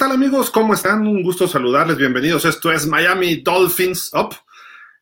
tal amigos? ¿Cómo están? Un gusto saludarles, bienvenidos. Esto es Miami Dolphins Up.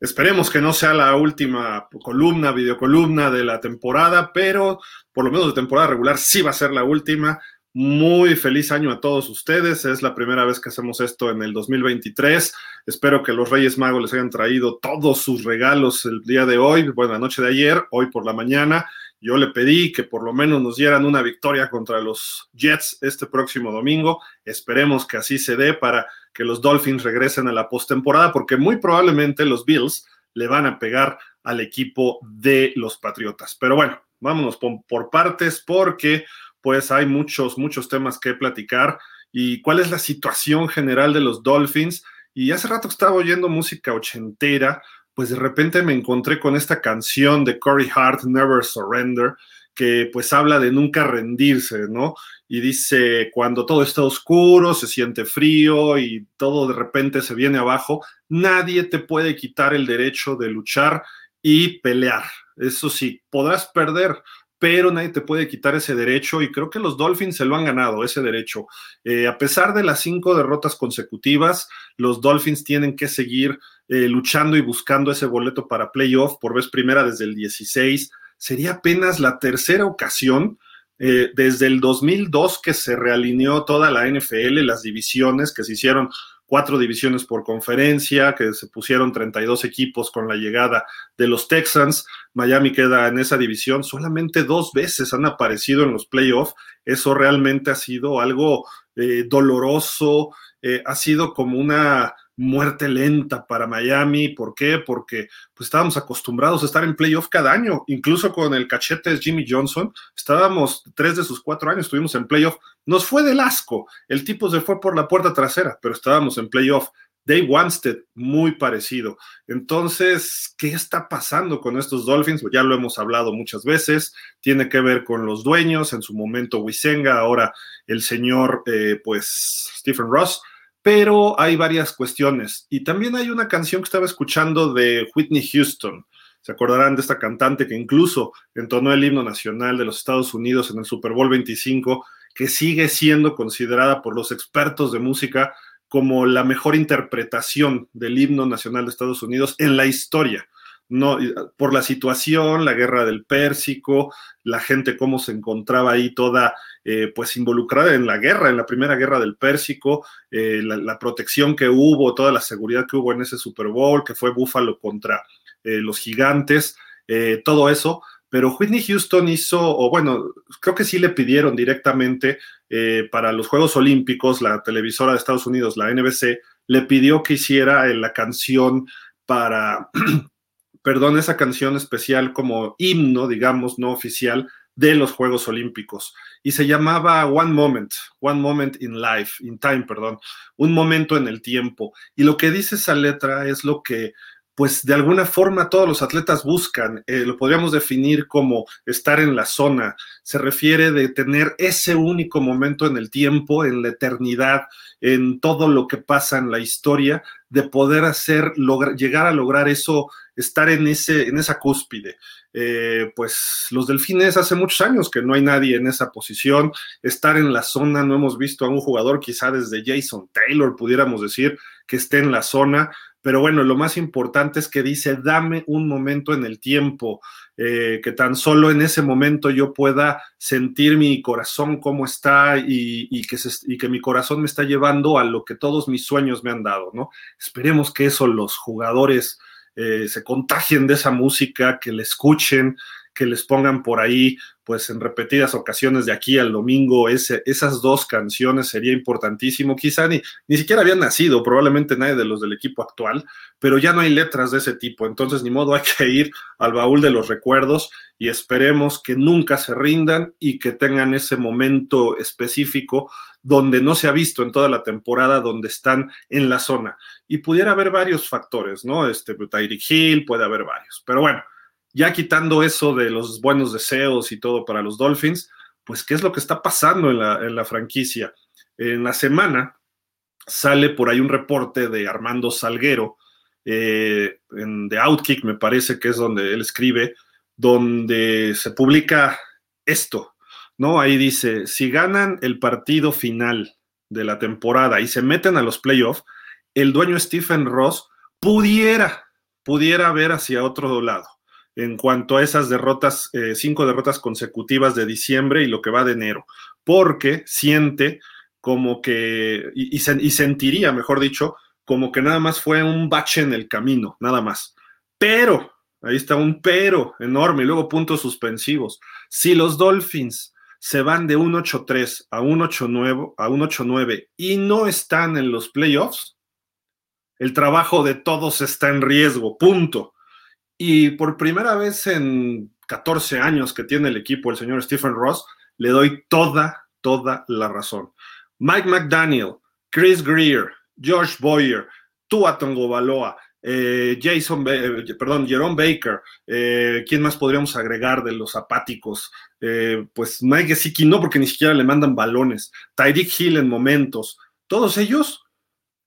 Esperemos que no sea la última columna, videocolumna de la temporada, pero por lo menos de temporada regular sí va a ser la última. Muy feliz año a todos ustedes. Es la primera vez que hacemos esto en el 2023. Espero que los Reyes Magos les hayan traído todos sus regalos el día de hoy, bueno, la noche de ayer, hoy por la mañana. Yo le pedí que por lo menos nos dieran una victoria contra los Jets este próximo domingo. Esperemos que así se dé para que los Dolphins regresen a la postemporada, porque muy probablemente los Bills le van a pegar al equipo de los Patriotas. Pero bueno, vámonos por, partes, porque pues hay muchos, muchos temas que platicar. ¿Y cuál es la situación general de los Dolphins? Y hace rato estaba oyendo música ochentera, pues de repente me encontré con esta canción de Corey Hart, Never Surrender, que pues habla de nunca rendirse, ¿no? Y dice, cuando todo está oscuro, se siente frío y todo de repente se viene abajo, nadie te puede quitar el derecho de luchar y pelear. Eso sí, podrás perder, pero nadie te puede quitar ese derecho y creo que los Dolphins se lo han ganado, ese derecho. Eh, a pesar de las cinco derrotas consecutivas, los Dolphins tienen que seguir eh, luchando y buscando ese boleto para playoff por vez primera desde el 16. Sería apenas la tercera ocasión eh, desde el 2002 que se realineó toda la NFL, las divisiones que se hicieron cuatro divisiones por conferencia, que se pusieron 32 equipos con la llegada de los Texans. Miami queda en esa división. Solamente dos veces han aparecido en los playoffs. Eso realmente ha sido algo eh, doloroso, ha sido como una muerte lenta para Miami. ¿Por qué? Porque pues, estábamos acostumbrados a estar en playoff cada año, incluso con el cachete Jimmy Johnson. Estábamos tres de sus cuatro años, estuvimos en playoff. Nos fue del asco. El tipo se fue por la puerta trasera, pero estábamos en playoff. Dave Wanstead, muy parecido. Entonces, ¿qué está pasando con estos Dolphins? Ya lo hemos hablado muchas veces. Tiene que ver con los dueños, en su momento Wisenga, ahora el señor, eh, pues, Stephen Ross pero hay varias cuestiones. Y también hay una canción que estaba escuchando de Whitney Houston. Se acordarán de esta cantante que incluso entonó el himno nacional de los Estados Unidos en el Super Bowl 25, que sigue siendo considerada por los expertos de música como la mejor interpretación del himno nacional de Estados Unidos en la historia no, por la situación, la guerra del Pérsico, la gente cómo se encontraba ahí toda eh, pues involucrada en la guerra, en la primera guerra del Pérsico, eh, la, protección que hubo, toda la seguridad que hubo en ese Super Bowl, que fue Búfalo contra eh, los gigantes, todo eso. Pero Whitney Houston hizo, o bueno, creo que sí le pidieron directamente para los Juegos Olímpicos, la televisora de Estados Unidos, la NBC, le pidió que hiciera la canción para perdón, esa canción especial como himno, digamos, no oficial, de los Juegos Olímpicos. Y se llamaba One Moment, One Moment in Life, in Time, perdón, un momento en el tiempo. Y lo que dice esa letra es lo que pues de alguna forma todos los atletas buscan, eh, lo podríamos definir como estar en la zona, se refiere de tener ese único momento en el tiempo, en la eternidad, en todo lo que pasa en la historia, de poder hacer, lograr, llegar a lograr eso, estar en, ese, en esa cúspide. Eh, pues los delfines hace muchos años que no hay nadie en esa posición, estar en la zona, no hemos visto a un jugador quizá desde Jason Taylor, pudiéramos decir, que esté en la zona, pero bueno, lo más importante es que dice, dame un momento en el tiempo, eh, que tan solo en ese momento yo pueda sentir mi corazón cómo está y, que y, que mi corazón me está llevando a lo que todos mis sueños me han dado, ¿no? Esperemos que eso los jugadores eh, se contagien de esa música, que le escuchen, que les pongan por ahí, pues en repetidas ocasiones de aquí al domingo, esas dos canciones sería importantísimo. Quizá ni, ni siquiera habían nacido, probablemente nadie de los del equipo actual, pero ya no hay letras de ese tipo. Entonces, ni modo, hay que ir al baúl de los recuerdos y esperemos que nunca se rindan y que tengan ese momento específico donde no se ha visto en toda la temporada, donde están en la zona. Y pudiera haber varios factores, ¿no? Este, Tyreek Hill, puede haber varios. Pero bueno, ya quitando eso de los buenos deseos y todo para los Dolphins, pues qué es lo que está pasando en la, franquicia. En la semana sale por ahí un reporte de Armando Salguero, eh, en The Outkick me parece que es donde él escribe, donde se publica esto, ¿no? Ahí dice, si ganan el partido final de la temporada y se meten a los playoffs, el dueño Stephen Ross pudiera, pudiera ver hacia otro lado en cuanto a esas derrotas, eh, cinco derrotas consecutivas de diciembre y lo que va de enero, porque siente como que, y, y, sentiría, mejor dicho, como que nada más fue un bache en el camino, nada más. Pero, ahí está un pero enorme, y luego puntos suspensivos. Si los Dolphins se van de un 8-3 a un 8-9 a un 8-9 y no están en los playoffs, el trabajo de todos está en riesgo, punto. Y por primera vez en 14 años que tiene el equipo el señor Stephen Ross, le doy toda, toda la razón. Mike McDaniel, Chris Greer, George Boyer, Tua Tongobaloa, eh, Jason, eh, perdón, Jerome Baker, eh, ¿quién más podríamos agregar de los apáticos? pues Mike Gesicki no, porque ni siquiera le mandan balones. Tyreek Hill en momentos. Todos ellos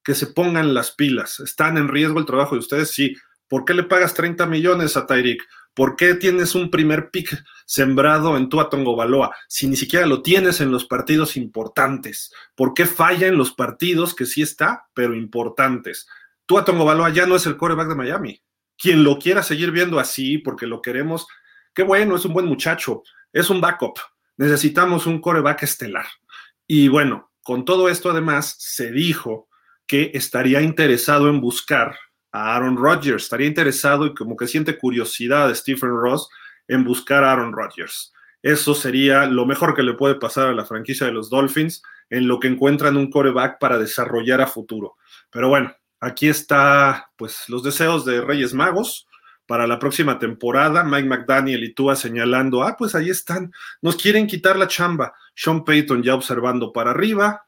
que se pongan las pilas. ¿Están en riesgo el trabajo de ustedes? Sí. ¿Por qué le pagas 30 millones a Tyreek? ¿Por qué tienes un primer pick sembrado en Tua Baloa si ni siquiera lo tienes en los partidos importantes? ¿Por qué falla en los partidos que sí está, pero importantes? Tua Baloa ya no es el coreback de Miami. Quien lo quiera seguir viendo así porque lo queremos, qué bueno, es un buen muchacho, es un backup. Necesitamos un coreback estelar. Y bueno, con todo esto además se dijo que estaría interesado en buscar a Aaron Rodgers, estaría interesado y como que siente curiosidad de Stephen Ross en buscar a Aaron Rodgers. Eso sería lo mejor que le puede pasar a la franquicia de los Dolphins en lo que encuentran un coreback para desarrollar a futuro. Pero bueno, aquí está pues los deseos de Reyes Magos para la próxima temporada. Mike McDaniel y Tua señalando, ah, pues ahí están, nos quieren quitar la chamba. Sean Payton ya observando para arriba,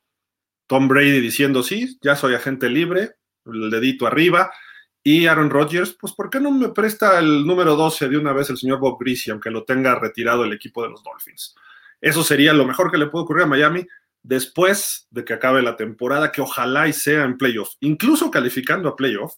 Tom Brady diciendo, sí, ya soy agente libre, el dedito arriba. Y Aaron Rodgers, pues ¿por qué no me presta el número 12 de una vez el señor Bob Greasy, aunque lo tenga retirado el equipo de los Dolphins? Eso sería lo mejor que le puede ocurrir a Miami después de que acabe la temporada, que ojalá y sea en playoff. Incluso calificando a playoff,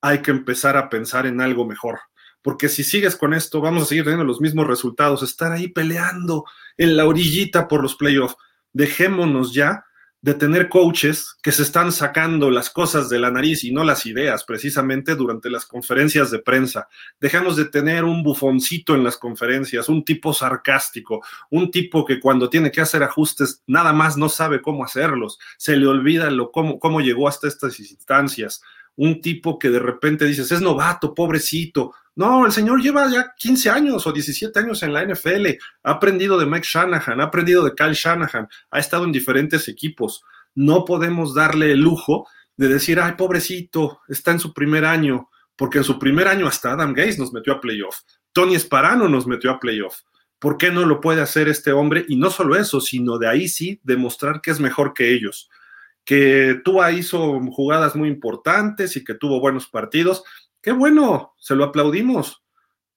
hay que empezar a pensar en algo mejor. Porque si sigues con esto, vamos a seguir teniendo los mismos resultados, estar ahí peleando en la orillita por los playoffs. Dejémonos ya de tener coaches que se están sacando las cosas de la nariz y no las ideas precisamente durante las conferencias de prensa. Dejamos de tener un bufoncito en las conferencias, un tipo sarcástico, un tipo que cuando tiene que hacer ajustes nada más no sabe cómo hacerlos, se le olvida lo, cómo, cómo llegó hasta estas instancias un tipo que de repente dices, es novato, pobrecito. No, el señor lleva ya 15 años o 17 años en la NFL, ha aprendido de Mike Shanahan, ha aprendido de Kyle Shanahan, ha estado en diferentes equipos. No podemos darle el lujo de decir, ay, pobrecito, está en su primer año, porque en su primer año hasta Adam Gates nos metió a playoff, Tony Esparano nos metió a playoff. ¿Por qué no lo puede hacer este hombre? Y no solo eso, sino de ahí sí demostrar que es mejor que ellos que Tua hizo jugadas muy importantes y que tuvo buenos partidos. Qué bueno, se lo aplaudimos.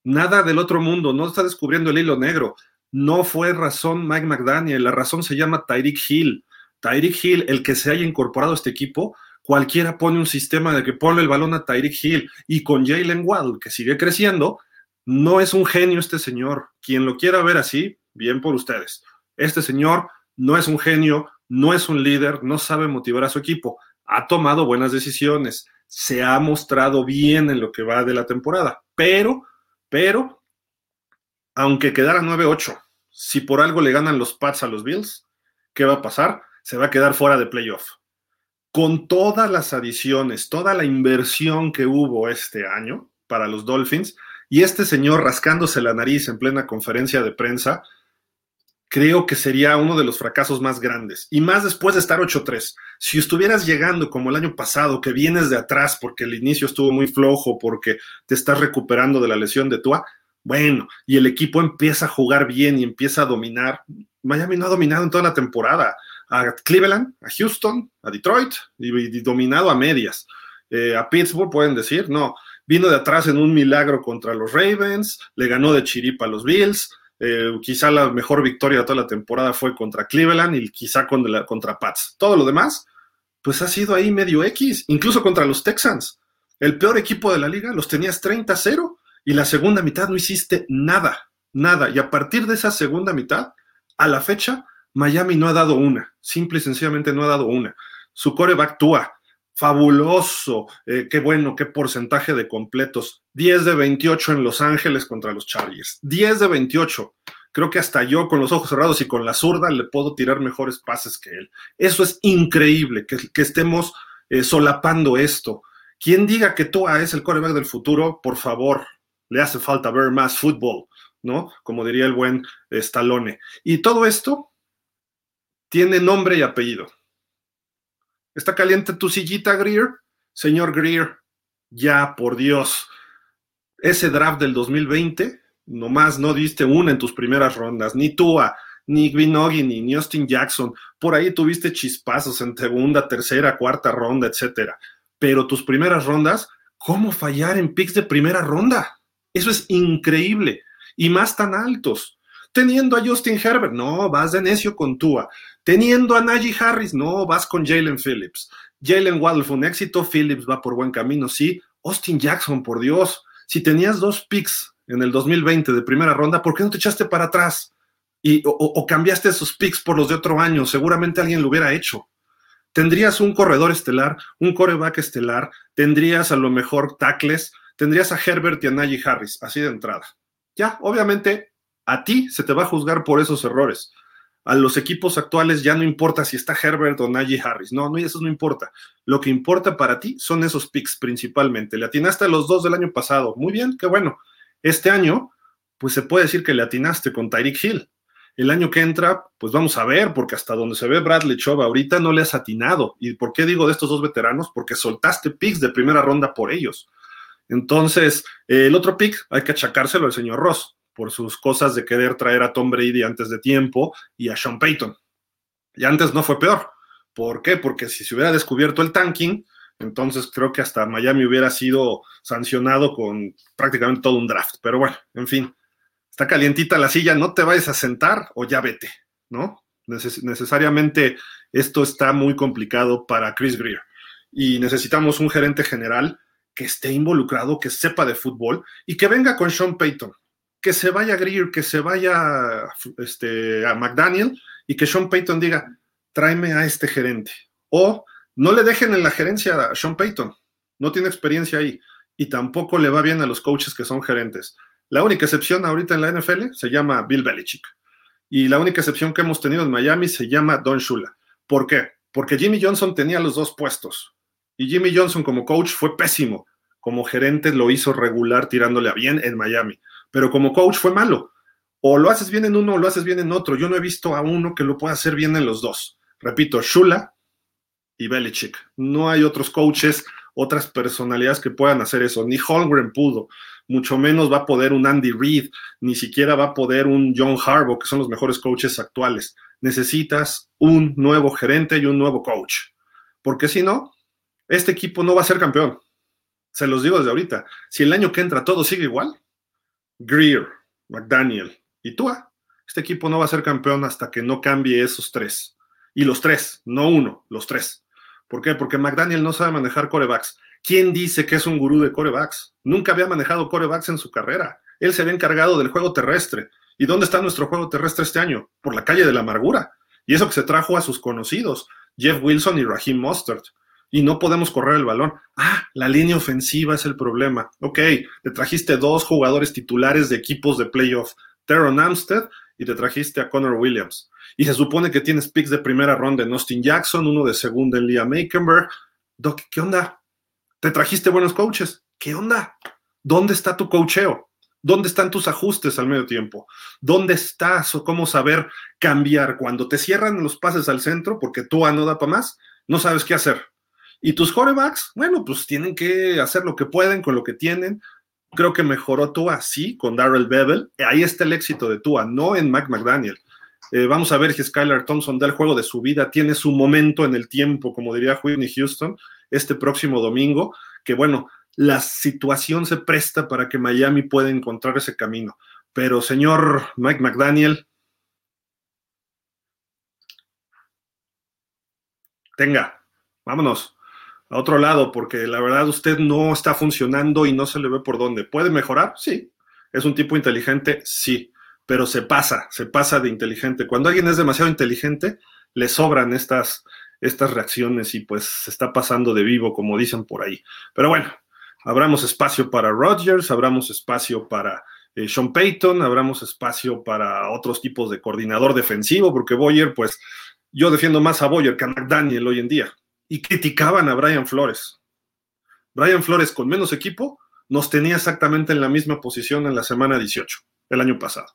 Nada del otro mundo, no está descubriendo el hilo negro. No fue razón Mike McDaniel, la razón se llama Tyreek Hill. Tyreek Hill, el que se haya incorporado a este equipo, cualquiera pone un sistema de que pone el balón a Tyreek Hill y con Jalen Waddle, que sigue creciendo, no es un genio este señor. Quien lo quiera ver así, bien por ustedes. Este señor no es un genio, no es un líder, no sabe motivar a su equipo, ha tomado buenas decisiones, se ha mostrado bien en lo que va de la temporada, pero, pero, aunque quedara 9-8, si por algo le ganan los Pats a los Bills, ¿qué va a pasar? Se va a quedar fuera de playoff. Con todas las adiciones, toda la inversión que hubo este año para los Dolphins, y este señor rascándose la nariz en plena conferencia de prensa, creo que sería uno de los fracasos más grandes. Y más después de estar 8-3. Si estuvieras llegando como el año pasado, que vienes de atrás porque el inicio estuvo muy flojo, porque te estás recuperando de la lesión de Tua, bueno, y el equipo empieza a jugar bien y empieza a dominar. Miami no ha dominado en toda la temporada. A Cleveland, a Houston, a Detroit, y, dominado a medias. Eh, a Pittsburgh pueden decir, no, vino de atrás en un milagro contra los Ravens, le ganó de chiripa a los Bills, eh, quizá la mejor victoria de toda la temporada fue contra Cleveland y quizá contra, contra Pats. Todo lo demás, pues ha sido ahí medio X, incluso contra los Texans. El peor equipo de la liga, los tenías 30-0 y la segunda mitad no hiciste nada, nada. Y a partir de esa segunda mitad, a la fecha, Miami no ha dado una, simple y sencillamente no ha dado una. Su coreback Tua, fabuloso, eh, qué bueno, qué porcentaje de completos. 10 de 28 en Los Ángeles contra los Chargers. 10 de 28. Creo que hasta yo con los ojos cerrados y con la zurda le puedo tirar mejores pases que él. Eso es increíble, que, estemos eh, solapando esto. Quien diga que Tua es el coreback del futuro, por favor, le hace falta ver más fútbol, ¿no? Como diría el buen Stallone. Y todo esto tiene nombre y apellido. ¿Está caliente tu sillita, Greer? Señor Greer, ya, por Dios. Ese draft del 2020, nomás no diste una en tus primeras rondas, ni Tua, ni Gwinogi, ni Austin Jackson. Por ahí tuviste chispazos en segunda, tercera, cuarta ronda, etcétera. Pero tus primeras rondas, ¿cómo fallar en picks de primera ronda? Eso es increíble. Y más tan altos. Teniendo a Justin Herbert, no, vas de necio con Tua. Teniendo a Najee Harris, no, vas con Jalen Phillips. Jalen Waddle fue un éxito, Phillips va por buen camino, sí. Austin Jackson, por Dios. Si tenías dos picks en el 2020 de primera ronda, ¿por qué no te echaste para atrás? Y, o, cambiaste esos picks por los de otro año, seguramente alguien lo hubiera hecho. Tendrías un corredor estelar, un coreback estelar, tendrías a lo mejor tackles, tendrías a Herbert y a Najee Harris, así de entrada. Ya, obviamente, a ti se te va a juzgar por esos errores. A los equipos actuales ya no importa si está Herbert o Najee Harris. No, no, eso no importa. Lo que importa para ti son esos picks principalmente. Le atinaste a los dos del año pasado. Muy bien, qué bueno. Este año, pues se puede decir que le atinaste con Tyreek Hill. El año que entra, pues vamos a ver, porque hasta donde se ve Bradley Chubb ahorita no le has atinado. ¿Y por qué digo de estos dos veteranos? Porque soltaste picks de primera ronda por ellos. Entonces, el otro pick hay que achacárselo al señor Ross por sus cosas de querer traer a Tom Brady antes de tiempo y a Sean Payton. Y antes no fue peor. ¿Por qué? Porque si se hubiera descubierto el tanking, entonces creo que hasta Miami hubiera sido sancionado con prácticamente todo un draft. Pero bueno, en fin, está calientita la silla, no te vayas a sentar o ya vete, ¿no? necesariamente esto está muy complicado para Chris Greer. Y necesitamos un gerente general que esté involucrado, que sepa de fútbol y que venga con Sean Payton. Que se vaya Greer, que se vaya este, a McDaniel y que Sean Payton diga, tráeme a este gerente. O no le dejen en la gerencia a Sean Payton, no tiene experiencia ahí y tampoco le va bien a los coaches que son gerentes. La única excepción ahorita en la NFL se llama Bill Belichick. Y la única excepción que hemos tenido en Miami se llama Don Shula. ¿Por qué? Porque Jimmy Johnson tenía los dos puestos. Y Jimmy Johnson como coach fue pésimo. Como gerente lo hizo regular tirándole a bien en Miami. Pero como coach fue malo. O lo haces bien en uno o lo haces bien en otro. Yo no he visto a uno que lo pueda hacer bien en los dos. Repito, Shula y Belichick. No hay otros coaches, otras personalidades que puedan hacer eso. Ni Holmgren pudo. Mucho menos va a poder un Andy Reid. Ni siquiera va a poder un John Harbaugh, que son los mejores coaches actuales. Necesitas un nuevo gerente y un nuevo coach. Porque si no, este equipo no va a ser campeón. Se los digo desde ahorita. Si el año que entra todo sigue igual, Greer, McDaniel y Tua, este equipo no va a ser campeón hasta que no cambie esos tres. Y los tres, no uno, los tres. ¿Por qué? Porque McDaniel no sabe manejar corebacks. ¿Quién dice que es un gurú de corebacks? Nunca había manejado corebacks en su carrera. Él se había encargado del juego terrestre. ¿Y dónde está nuestro juego terrestre este año? Por la calle de la amargura. Y eso que se trajo a sus conocidos, Jeff Wilson y Raheem Mostert y no podemos correr el balón. Ah, la línea ofensiva es el problema. Ok, te trajiste dos jugadores titulares de equipos de playoff, Teron Amstead y te trajiste a Connor Williams. Y se supone que tienes picks de primera ronda en Austin Jackson, uno de segunda en Liam Aikenberg. Doc, ¿qué onda? Te trajiste buenos coaches. ¿Qué onda? ¿Dónde está tu coacheo? ¿Dónde están tus ajustes al medio tiempo? ¿Dónde estás o cómo saber cambiar? Cuando te cierran los pases al centro porque tú no da para más, no sabes qué hacer. Y tus corebacks, bueno, pues tienen que hacer lo que pueden con lo que tienen. Creo que mejoró Tua, sí, con Darrell Bevel. Ahí está el éxito de Tua, no en Mac McDaniel. Eh, vamos a ver si Skylar Thompson da el juego de su vida, tiene su momento en el tiempo, como diría Whitney Houston, este próximo domingo, que bueno, la situación se presta para que Miami pueda encontrar ese camino. Pero señor Mike McDaniel, tenga, vámonos a otro lado, porque la verdad usted no está funcionando y no se le ve por dónde. ¿Puede mejorar? Sí. ¿Es un tipo inteligente? Sí. pero se pasa, se pasa de inteligente. Cuando alguien es demasiado inteligente, le sobran estas, estas reacciones y pues se está pasando de vivo, como dicen por ahí. Pero bueno, abramos espacio para Rodgers, abramos espacio para eh, Sean Payton, abramos espacio para otros tipos de coordinador defensivo, porque Boyer, pues yo defiendo más a Boyer que a McDaniel hoy en día. Y criticaban a Brian Flores. Brian Flores con menos equipo nos tenía exactamente en la misma posición en la semana 18, el año pasado.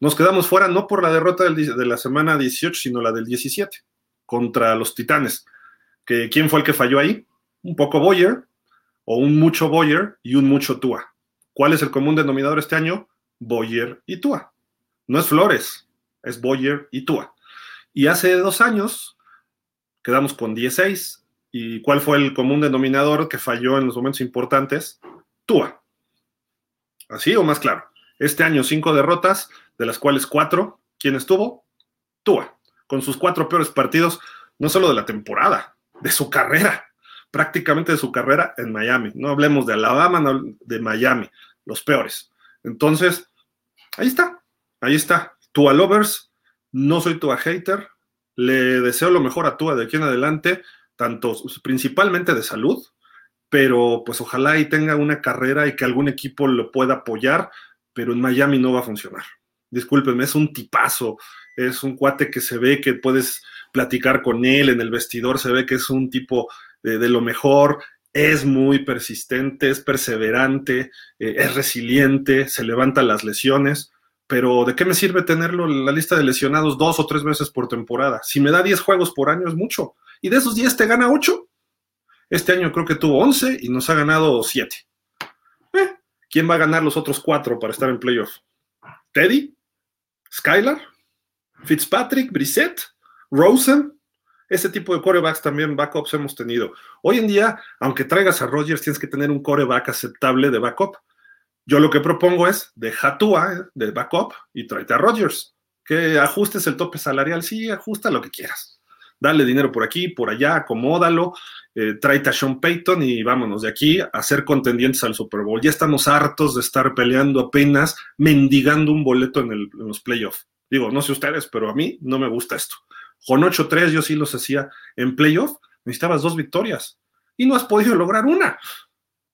Nos quedamos fuera no por la derrota de la semana 18, sino la del 17 contra los Titanes. ¿Quién fue el que falló ahí? Un poco Boyer, o un mucho Boyer y un mucho Tua. ¿Cuál es el común denominador este año? Boyer y Tua. No es Flores, es Boyer y Tua. Y hace dos años quedamos con 16. ¿Y cuál fue el común denominador que falló en los momentos importantes? Tua. ¿Así o más claro? Este año cinco derrotas, de las cuales cuatro, ¿quién estuvo? Tua, con sus cuatro peores partidos, no solo de la temporada, de su carrera, prácticamente de su carrera en Miami. No hablemos de Alabama, no, de Miami, los peores. Entonces, ahí está, ahí está. Tua Lovers, no soy Tua hater, le deseo lo mejor a Tua de aquí en adelante, tanto principalmente de salud, pero pues ojalá y tenga una carrera y que algún equipo lo pueda apoyar, pero en Miami no va a funcionar. Discúlpenme, es un tipazo, es un cuate que se ve que puedes platicar con él en el vestidor, se ve que es un tipo de, lo mejor, es muy persistente, es perseverante, eh, es resiliente, se levanta las lesiones, pero ¿de qué me sirve tenerlo en la lista de lesionados dos o tres veces por temporada? Si me da 10 juegos por año es mucho, y de esos 10 te gana 8, este año creo que tuvo 11 y nos ha ganado 7. Eh, ¿Quién va a ganar los otros 4 para estar en playoff? ¿Teddy? ¿Skylar? ¿Fitzpatrick? ¿Brissett? ¿Rosen? Ese tipo de corebacks también, backups hemos tenido. Hoy en día, aunque traigas a Rodgers, tienes que tener un coreback aceptable de backup. Yo lo que propongo es, deja tú eh, de backup y tráete a Rodgers. Que ajustes el tope salarial, sí, ajusta lo que quieras dale dinero por aquí, por allá, acomódalo, eh, tráete a Sean Payton y vámonos de aquí a ser contendientes al Super Bowl. Ya estamos hartos de estar peleando apenas, mendigando un boleto en, los playoffs. Digo, no sé ustedes, pero a mí no me gusta esto. Con 8-3 yo sí los hacía en playoff, necesitabas dos victorias y no has podido lograr una.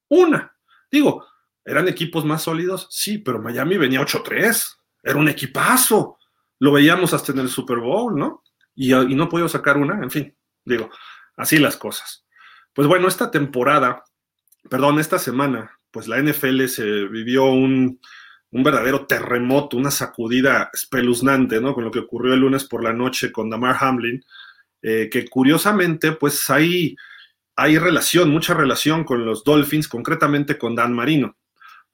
Una. Digo, ¿eran equipos más sólidos? Sí, pero Miami venía 8-3. Era un equipazo. Lo veíamos hasta en el Super Bowl, ¿no? y, no puedo sacar una, en fin, digo, así las cosas. Pues bueno, esta temporada, perdón, esta semana, pues la NFL se vivió un, verdadero terremoto, una sacudida espeluznante, ¿no? Con lo que ocurrió el lunes por la noche con Damar Hamlin, eh, que curiosamente, pues hay, hay relación, mucha relación con los Dolphins, concretamente con Dan Marino,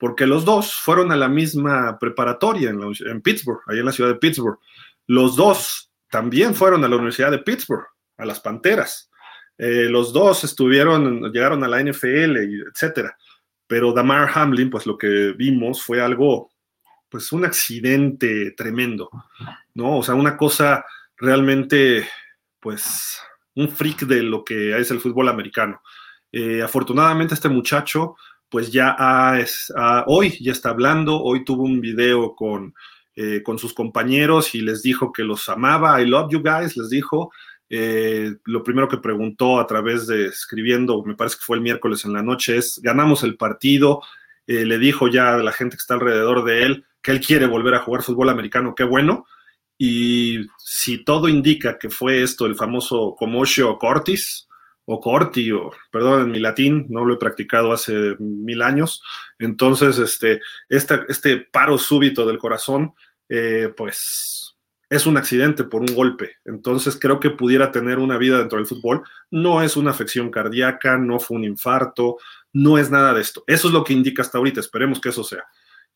porque los dos fueron a la misma preparatoria en, Pittsburgh, ahí en la ciudad de Pittsburgh. Los dos también fueron a la Universidad de Pittsburgh, a las Panteras. Eh, los dos estuvieron, llegaron a la NFL, etcétera. Pero Damar Hamlin, pues lo que vimos fue algo, pues un accidente tremendo, ¿no? O sea, una cosa realmente, pues, un freak de lo que es el fútbol americano. Eh, afortunadamente este muchacho, pues ya hoy ya está hablando, hoy tuvo un video con eh, con sus compañeros y les dijo que los amaba, I love you guys, les dijo. Eh, lo primero que preguntó a través de escribiendo, me parece que fue el miércoles en la noche, es, ganamos el partido, eh, le dijo ya a la gente que está alrededor de él que él quiere volver a jugar fútbol americano, qué bueno. Y si todo indica que fue esto el famoso Comosio Cortis, o Corti, o perdón, en mi latín, no lo he practicado hace mil años. Entonces, este, este, paro súbito del corazón, eh, pues es un accidente por un golpe. Entonces, creo que pudiera tener una vida dentro del fútbol. No es una afección cardíaca, no fue un infarto, no es nada de esto. Eso es lo que indica hasta ahorita. Esperemos que eso sea.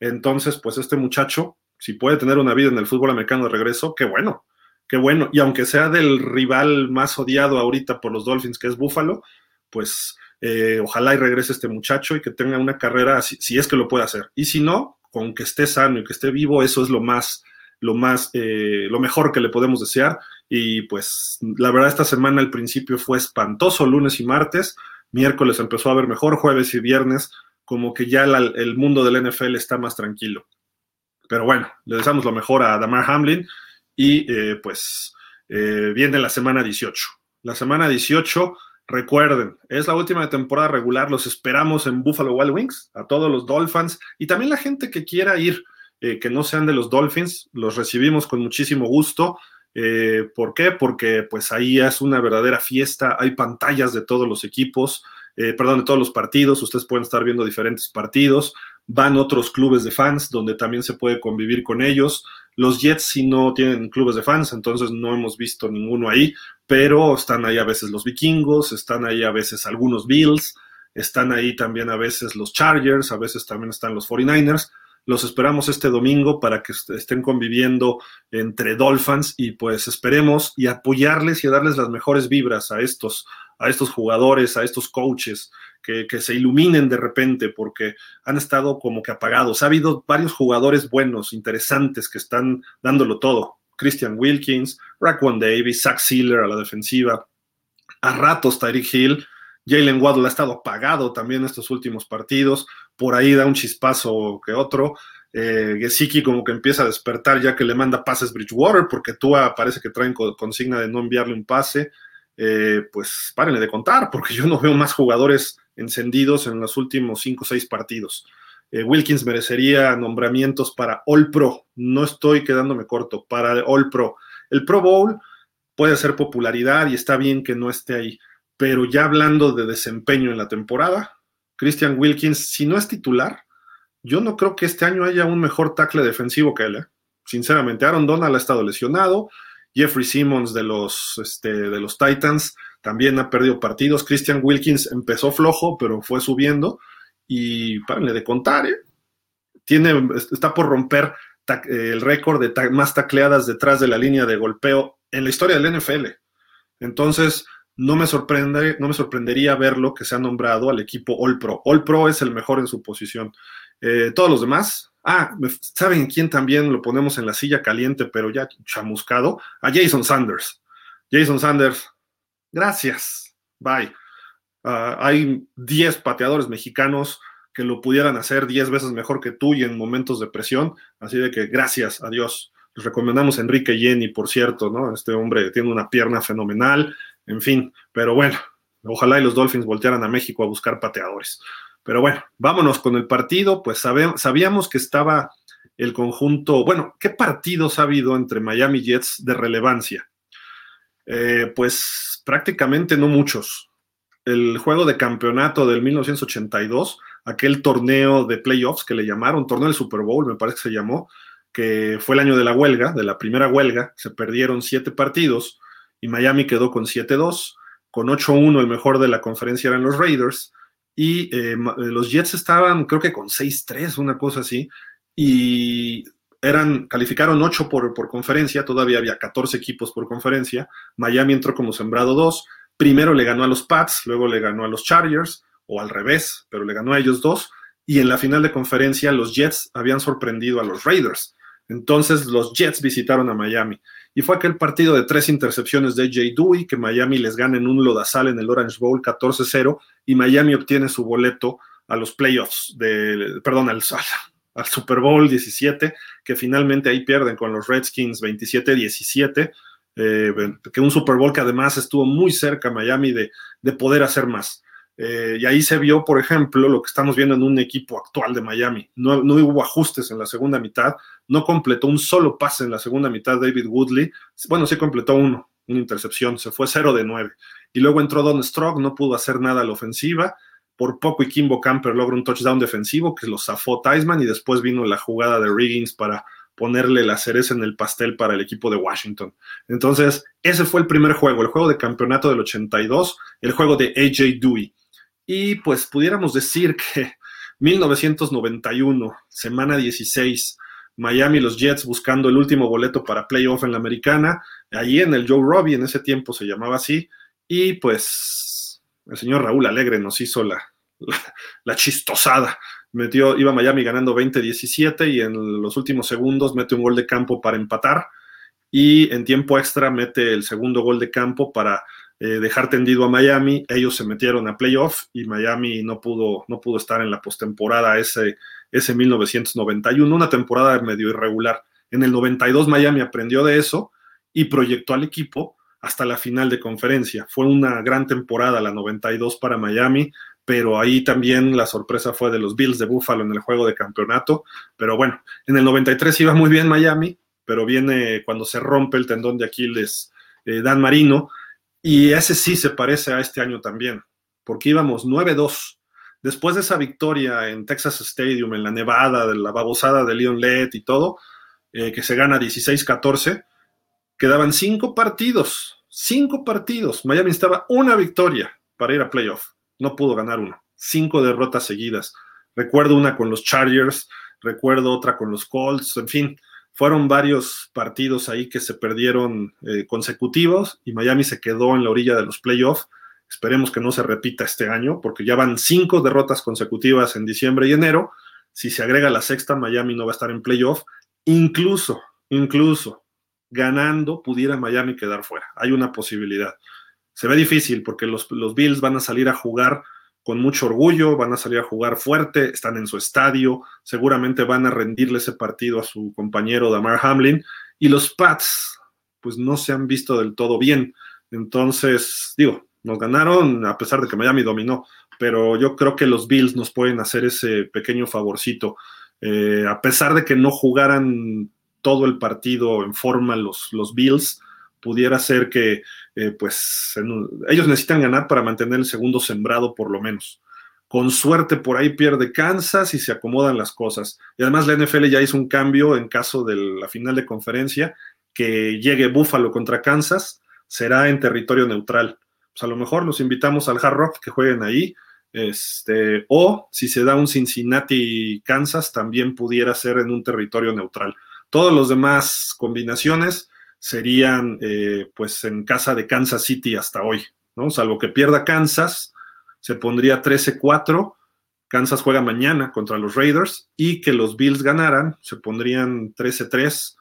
Entonces, pues este muchacho, si puede tener una vida en el fútbol americano de regreso, qué bueno qué bueno. Y aunque sea del rival más odiado ahorita por los Dolphins, que es Buffalo, pues eh, ojalá y regrese este muchacho y que tenga una carrera, si, es que lo puede hacer. Y si no, con que esté sano y que esté vivo, eso es lo más, lo más, eh, lo mejor que le podemos desear. Y pues la verdad esta semana al principio fue espantoso, lunes y martes, miércoles empezó a ver mejor, jueves y viernes, como que ya el mundo del NFL está más tranquilo. Pero bueno, le deseamos lo mejor a Damar Hamlin y eh, pues eh, viene la semana 18. La semana 18, recuerden, es la última de temporada regular, los esperamos en Buffalo Wild Wings, a todos los Dolphins y también la gente que quiera ir, eh, que no sean de los Dolphins, los recibimos con muchísimo gusto. ¿Por qué? Porque pues ahí es una verdadera fiesta, hay pantallas de todos los equipos, perdón, de todos los partidos, ustedes pueden estar viendo diferentes partidos, van otros clubes de fans donde también se puede convivir con ellos. Los Jets sí no tienen clubes de fans, entonces no hemos visto ninguno ahí, pero están ahí a veces los vikingos, están ahí a veces algunos Bills, están ahí también a veces los Chargers, a veces también están los 49ers. Los esperamos este domingo para que estén conviviendo entre Dolphins y pues esperemos y apoyarles y darles las mejores vibras a estos, a estos jugadores, a estos coaches, que, se iluminen de repente porque han estado como que apagados. Ha habido varios jugadores buenos, interesantes, que están dándolo todo. Christian Wilkins, Raquan Davis, Zach Sealer a la defensiva, a ratos Tyreek Hill, Jalen Waddle ha estado apagado también estos últimos partidos, por ahí da un chispazo que otro. Eh, Gesicki como que empieza a despertar ya que le manda pases Bridgewater, porque tú parece que traen consigna de no enviarle un pase. Eh, pues párenle de contar, porque yo no veo más jugadores encendidos en los últimos cinco o seis partidos. Eh, Wilkins merecería nombramientos para All Pro. No estoy quedándome corto, para All Pro. El Pro Bowl puede ser popularidad y está bien que no esté ahí, pero ya hablando de desempeño en la temporada, Christian Wilkins, si no es titular, yo no creo que este año haya un mejor tackle defensivo que él. ¿eh? Sinceramente, Aaron Donald ha estado lesionado, Jeffrey Simmons de los, este, de los Titans también ha perdido partidos. Christian Wilkins empezó flojo, pero fue subiendo. Y párenle de contar, ¿eh? Tiene, está por romper el récord de más tacleadas detrás de la línea de golpeo en la historia del NFL. Entonces, no me, sorprende, no me sorprendería verlo que se ha nombrado al equipo All Pro. All Pro es el mejor en su posición. Eh, todos los demás, ah, ¿saben quién también lo ponemos en la silla caliente, pero ya chamuscado? A Jason Sanders. Jason Sanders gracias, bye. Ah, hay 10 pateadores mexicanos que lo pudieran hacer 10 veces mejor que tú y en momentos de presión, así de que gracias, adiós. Les recomendamos a Enrique Jenny, por cierto, ¿no? Este hombre tiene una pierna fenomenal, en fin, pero bueno, ojalá y los Dolphins voltearan a México a buscar pateadores. Pero bueno, vámonos con el partido, pues sabíamos que estaba el conjunto, bueno, ¿qué partidos ha habido entre Miami Jets de relevancia? Eh, pues prácticamente no muchos. El juego de campeonato del 1982, aquel torneo de playoffs que le llamaron, torneo del Super Bowl, me parece que se llamó, que fue el año de la huelga, de la primera huelga, se perdieron siete partidos y Miami quedó con 7-2, con 8-1 el mejor de la conferencia eran los Raiders y eh, los Jets estaban creo que con 6-3, una cosa así, y eran, calificaron 8 por, por conferencia, todavía había 14 equipos por conferencia. Miami entró como sembrado 2. Primero le ganó a los Pats, luego le ganó a los Chargers, o al revés, pero le ganó a ellos dos. Y en la final de conferencia, los Jets habían sorprendido a los Raiders. Entonces los Jets visitaron a Miami. Y fue aquel partido de tres intercepciones de Jay Dewey, que Miami les gana en un lodazal en el Orange Bowl 14-0, y Miami obtiene su boleto a los playoffs, de, perdón, al, al Super Bowl 17, que finalmente ahí pierden con los Redskins 27-17, eh, que un Super Bowl que además estuvo muy cerca Miami de, de poder hacer más. Eh, y ahí se vio, por ejemplo, lo que estamos viendo en un equipo actual de Miami. No, no, hubo ajustes en la segunda mitad, no completó un solo pase en la segunda mitad David Woodley. Bueno, sí completó uno, una intercepción, se fue 0 de 9. Y luego entró Don Strock, no pudo hacer nada a la ofensiva por poco y Kimbo Camper logra un touchdown defensivo que lo zafó Tyson y después vino la jugada de Riggins para ponerle la cereza en el pastel para el equipo de Washington. Entonces, ese fue el primer juego, el juego de campeonato del 82, el juego de AJ Dewey. Y pues pudiéramos decir que 1991, semana 16, Miami, los Jets buscando el último boleto para playoff en la americana, allí en el Joe Robbie, en ese tiempo se llamaba así, y pues el señor Raúl Alegre nos hizo la, la, chistosada. Metió, iba Miami ganando 20-17 y en los últimos segundos mete un gol de campo para empatar y en tiempo extra mete el segundo gol de campo para eh, dejar tendido a Miami. Ellos se metieron a playoff y Miami no pudo, no pudo estar en la postemporada ese, ese 1991, una temporada medio irregular. En el 92 Miami aprendió de eso y proyectó al equipo hasta la final de conferencia. Fue una gran temporada la 92 para Miami, pero ahí también la sorpresa fue de los Bills de Buffalo en el juego de campeonato. Pero bueno, en el 93 iba muy bien Miami, pero viene cuando se rompe el tendón de Aquiles eh, Dan Marino, y ese sí se parece a este año también, porque íbamos 9-2. Después de esa victoria en Texas Stadium, en la Nevada, de la babosada de Leon Lett y todo, eh, que se gana 16-14, quedaban cinco partidos, cinco partidos. Miami estaba una victoria para ir a playoff. No pudo ganar uno. Cinco derrotas seguidas. Recuerdo una con los Chargers, recuerdo otra con los Colts, en fin, fueron varios partidos ahí que se perdieron eh, consecutivos y Miami se quedó en la orilla de los playoffs. Esperemos que no se repita este año, porque ya van cinco derrotas consecutivas en diciembre y enero. Si se agrega la sexta, Miami no va a estar en playoff. Incluso, incluso, ganando, pudiera Miami quedar fuera. Hay una posibilidad. Se ve difícil porque los, los, Bills van a salir a jugar con mucho orgullo, van a salir a jugar fuerte, están en su estadio, seguramente van a rendirle ese partido a su compañero Damar Hamlin. Y los Pats, pues no se han visto del todo bien. Entonces, digo, nos ganaron a pesar de que Miami dominó, pero yo creo que los Bills nos pueden hacer ese pequeño favorcito. Eh, a pesar de que no jugaran todo el partido en forma los, los Bills, pudiera ser que eh, pues ellos necesitan ganar para mantener el segundo sembrado por lo menos. Con suerte por ahí pierde Kansas y se acomodan las cosas. Y además la NFL ya hizo un cambio en caso de la final de conferencia, que llegue Buffalo contra Kansas, será en territorio neutral. Pues a lo mejor los invitamos al Hard Rock que jueguen ahí, este, o si se da un Cincinnati-Kansas, también pudiera ser en un territorio neutral. Todos los demás combinaciones serían eh, pues en casa de Kansas City hasta hoy, ¿no? Salvo que pierda Kansas, se pondría 13-4. Kansas juega mañana contra los Raiders y que los Bills ganaran, se pondrían 13-3.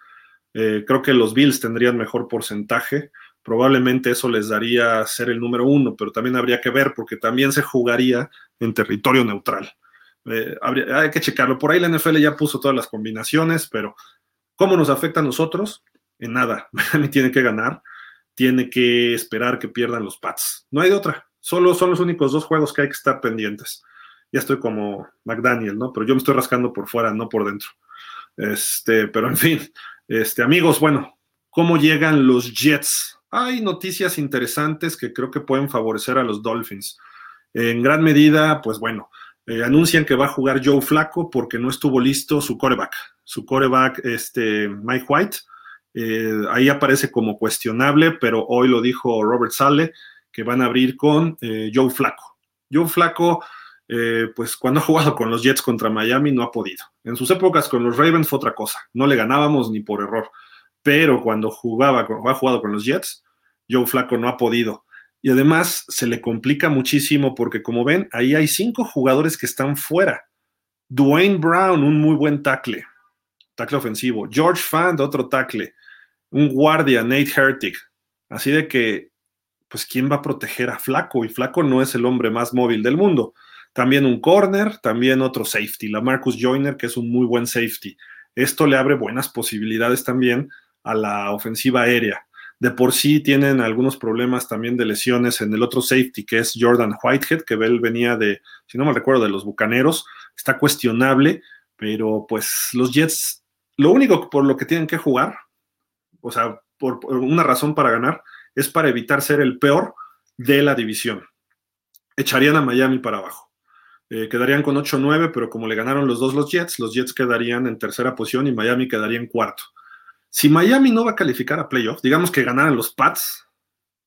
Eh, creo que los Bills tendrían mejor porcentaje. Probablemente eso les daría ser el número uno, pero también habría que ver porque también se jugaría en territorio neutral. Eh, hay que checarlo. Por ahí la NFL ya puso todas las combinaciones, pero ¿Cómo nos afecta a nosotros? En nada. Miami tiene que ganar, tiene que esperar que pierdan los Pats. No hay de otra. Solo son los únicos dos juegos que hay que estar pendientes. Ya estoy como McDaniel, ¿no? Pero yo me estoy rascando por fuera, no por dentro. Este, pero en fin, este, amigos, bueno, ¿cómo llegan los Jets? Hay noticias interesantes que creo que pueden favorecer a los Dolphins. En gran medida, pues bueno, eh, anuncian que va a jugar Joe Flaco porque no estuvo listo su coreback. Su coreback, este, Mike White, eh, ahí aparece como cuestionable, pero hoy lo dijo Robert Sale, que van a abrir con eh, Joe Flaco. Joe Flaco, pues cuando ha jugado con los Jets contra Miami no ha podido. En sus épocas con los Ravens fue otra cosa, no le ganábamos ni por error, pero cuando jugaba, cuando ha jugado con los Jets, Joe Flaco no ha podido. Y además se le complica muchísimo porque, como ven, ahí hay cinco jugadores que están fuera. Dwayne Brown, un muy buen tackle, tackle ofensivo. George Fand, otro tackle. Un guardia, Nate Hertig. Así de que, pues, ¿quién va a proteger a Flaco? Y Flaco no es el hombre más móvil del mundo. También un corner, también otro safety, la Marcus Joyner, que es un muy buen safety. Esto le abre buenas posibilidades también a la ofensiva aérea. De por sí tienen algunos problemas también de lesiones en el otro safety, que es Jordan Whitehead, que él venía de, si no me recuerdo, de los Bucaneros. Está cuestionable, pero pues los Jets, lo único por lo que tienen que jugar, o sea, por, una razón para ganar, es para evitar ser el peor de la división. Echarían a Miami para abajo. Eh, quedarían con 8-9, pero como le ganaron los dos los Jets, los Jets quedarían en tercera posición y Miami quedaría en cuarto. Si Miami no va a calificar a playoffs, digamos que ganaran los Pats,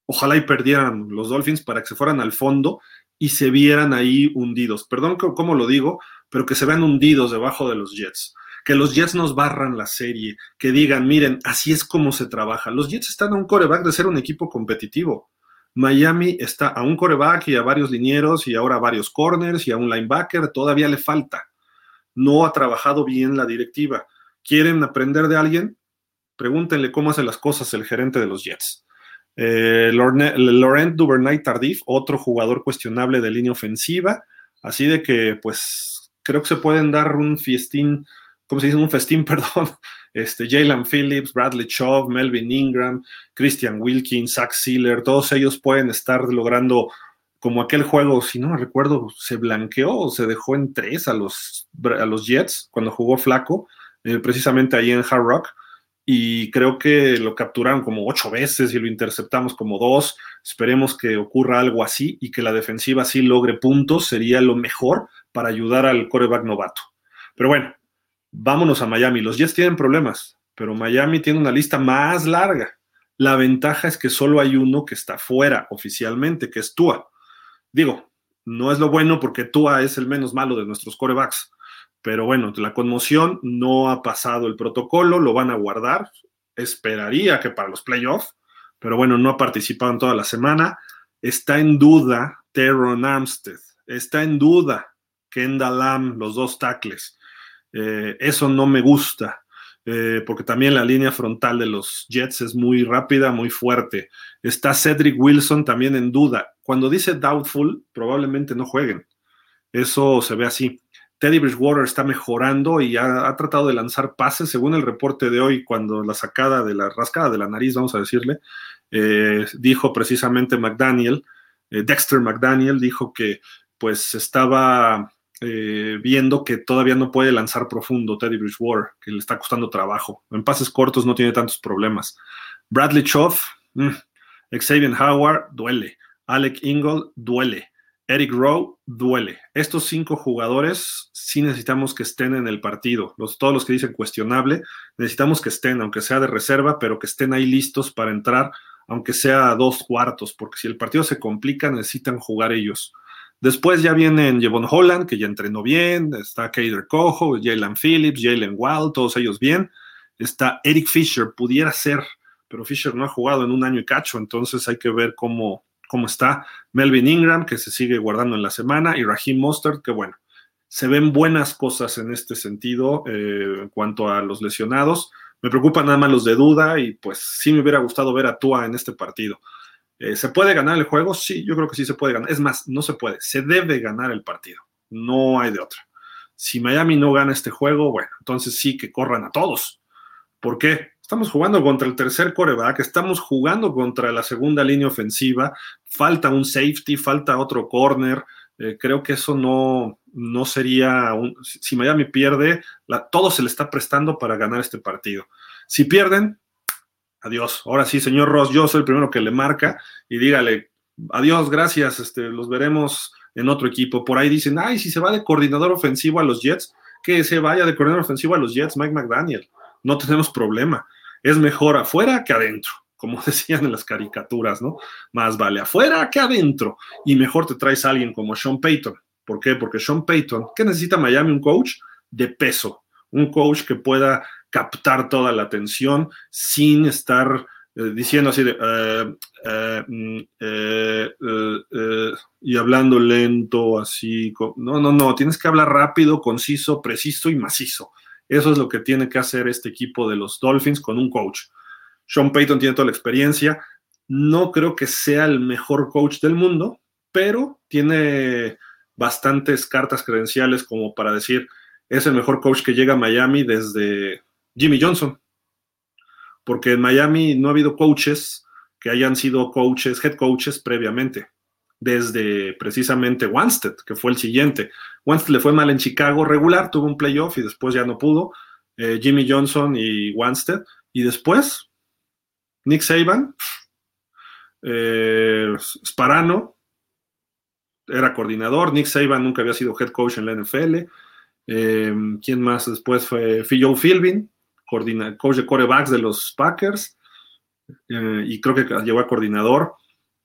ojalá y perdieran los Dolphins para que se fueran al fondo y se vieran ahí hundidos. Perdón cómo lo digo, pero que se vean hundidos debajo de los Jets. Que los Jets nos barran la serie, que digan, miren, así es como se trabaja. Los Jets están a un coreback de ser un equipo competitivo. Miami está a un coreback y a varios linieros y ahora a varios corners y a un linebacker, todavía le falta. No ha trabajado bien la directiva. ¿Quieren aprender de alguien? Pregúntenle cómo hace las cosas el gerente de los Jets. Eh, Laurent Duvernay Tardif, otro jugador cuestionable de línea ofensiva. Así de que, pues, creo que se pueden dar un festín, ¿cómo se dice? Un festín, perdón. Este, Jalen Phillips, Bradley Chubb, Melvin Ingram, Christian Wilkins, Zach Sealer, todos ellos pueden estar logrando como aquel juego, si no me recuerdo, se blanqueó o se dejó en tres a los, a los Jets cuando jugó Flaco, eh, precisamente ahí en Hard Rock y creo que lo capturaron como ocho veces y lo interceptamos como dos. Esperemos que ocurra algo así y que la defensiva sí logre puntos, sería lo mejor para ayudar al coreback novato. Pero bueno, vámonos a Miami. Los Jets tienen problemas, pero Miami tiene una lista más larga. La ventaja es que solo hay uno que está fuera oficialmente, que es Tua. Digo, no es lo bueno porque Tua es el menos malo de nuestros corebacks pero bueno, la conmoción no ha pasado el protocolo, lo van a guardar. Esperaría que para los playoffs, pero bueno, no ha participado en toda la semana. Está en duda Teron Armstead, está en duda Kendall Lamb, los dos tackles. Eh, eso no me gusta, eh, porque también la línea frontal de los Jets es muy rápida, muy fuerte. Está Cedric Wilson también en duda. Cuando dice doubtful, probablemente no jueguen. Eso se ve así. Teddy Bridgewater está mejorando y ha, tratado de lanzar pases, según el reporte de hoy, cuando la sacada de la rascada de la nariz, vamos a decirle, eh, dijo precisamente McDaniel, Dexter McDaniel dijo que pues estaba eh, viendo que todavía no puede lanzar profundo Teddy Bridgewater, que le está costando trabajo. En pases cortos no tiene tantos problemas. Bradley Choff, mm, Xavier Howard, duele. Alec Ingle, duele. Eric Rowe duele. Estos cinco jugadores sí necesitamos que estén en el partido. Los, todos los que dicen cuestionable, necesitamos que estén, aunque sea de reserva, pero que estén ahí listos para entrar, aunque sea a dos cuartos, porque si el partido se complica, necesitan jugar ellos. Después ya vienen Jevon Holland, que ya entrenó bien, está Kader Cojo, Jalen Phillips, Jalen Wild, todos ellos bien. Está Eric Fisher, pudiera ser, pero Fisher no ha jugado en un año y cacho, entonces hay que ver cómo, cómo está Melvin Ingram, que se sigue guardando en la semana, y Raheem Mostert, que bueno, se ven buenas cosas en este sentido eh, en cuanto a los lesionados. Me preocupan nada más los de duda y pues sí me hubiera gustado ver a Tua en este partido. Eh, ¿Se puede ganar el juego? Sí, yo creo que sí se puede ganar. Es más, no se puede, se debe ganar el partido. No hay de otra. Si Miami no gana este juego, bueno, entonces sí que corran a todos. ¿Por qué? Estamos jugando contra el tercer coreback, estamos jugando contra la segunda línea ofensiva, falta un safety, falta otro corner. Eh, creo que eso no, no sería un. Si Miami pierde, todo se le está prestando para ganar este partido. Si pierden, adiós. Ahora sí, señor Ross, yo soy el primero que le marca y dígale, adiós, gracias, este, los veremos en otro equipo. Por ahí dicen, ay, si se va de coordinador ofensivo a los Jets, que se vaya de coordinador ofensivo a los Jets, Mike McDaniel. No tenemos problema es mejor afuera que adentro, como decían en las caricaturas, ¿no? Más vale afuera que adentro. Y mejor te traes a alguien como Sean Payton. ¿Por qué? Porque Sean Payton, ¿qué necesita Miami? Un coach de peso, un coach que pueda captar toda la atención sin estar eh, diciendo así de eh, eh, mm, y hablando lento, así. No, no, no, tienes que hablar rápido, conciso, preciso y macizo. Eso es lo que tiene que hacer este equipo de los Dolphins con un coach. Sean Payton tiene toda la experiencia. No creo que sea el mejor coach del mundo, pero tiene bastantes cartas credenciales como para decir, es el mejor coach que llega a Miami desde Jimmy Johnson. Porque en Miami no ha habido coaches que hayan sido coaches, head coaches previamente desde precisamente Wanstead, que fue el siguiente. Wanstead le fue mal en Chicago regular, tuvo un playoff y después ya no pudo. Eh, Jimmy Johnson y Wanstead. Y después, Nick Saban, eh, Sparano, era coordinador. Nick Saban nunca había sido head coach en la NFL. Eh, ¿Quién más después fue? Joe Philbin, coach de corebacks de los Packers. y creo que llegó a coordinador.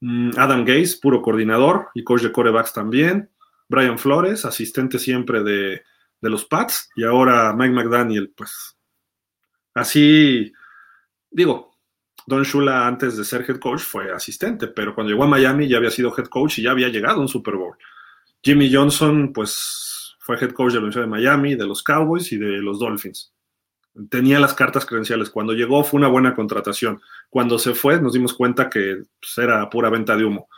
Mm, Adam Gaze, puro coordinador y coach de corebacks también. Brian Flores, asistente siempre de, los Pats. Y ahora Mike McDaniel, pues así, digo, Don Shula antes de ser head coach fue asistente, pero cuando llegó a Miami ya había sido head coach y ya había llegado a un Super Bowl. Jimmy Johnson, pues fue head coach de la Universidad de Miami, de los Cowboys y de los Dolphins. Tenía las cartas credenciales. Cuando llegó fue una buena contratación. Cuando se fue nos dimos cuenta que pues, era pura venta de humo.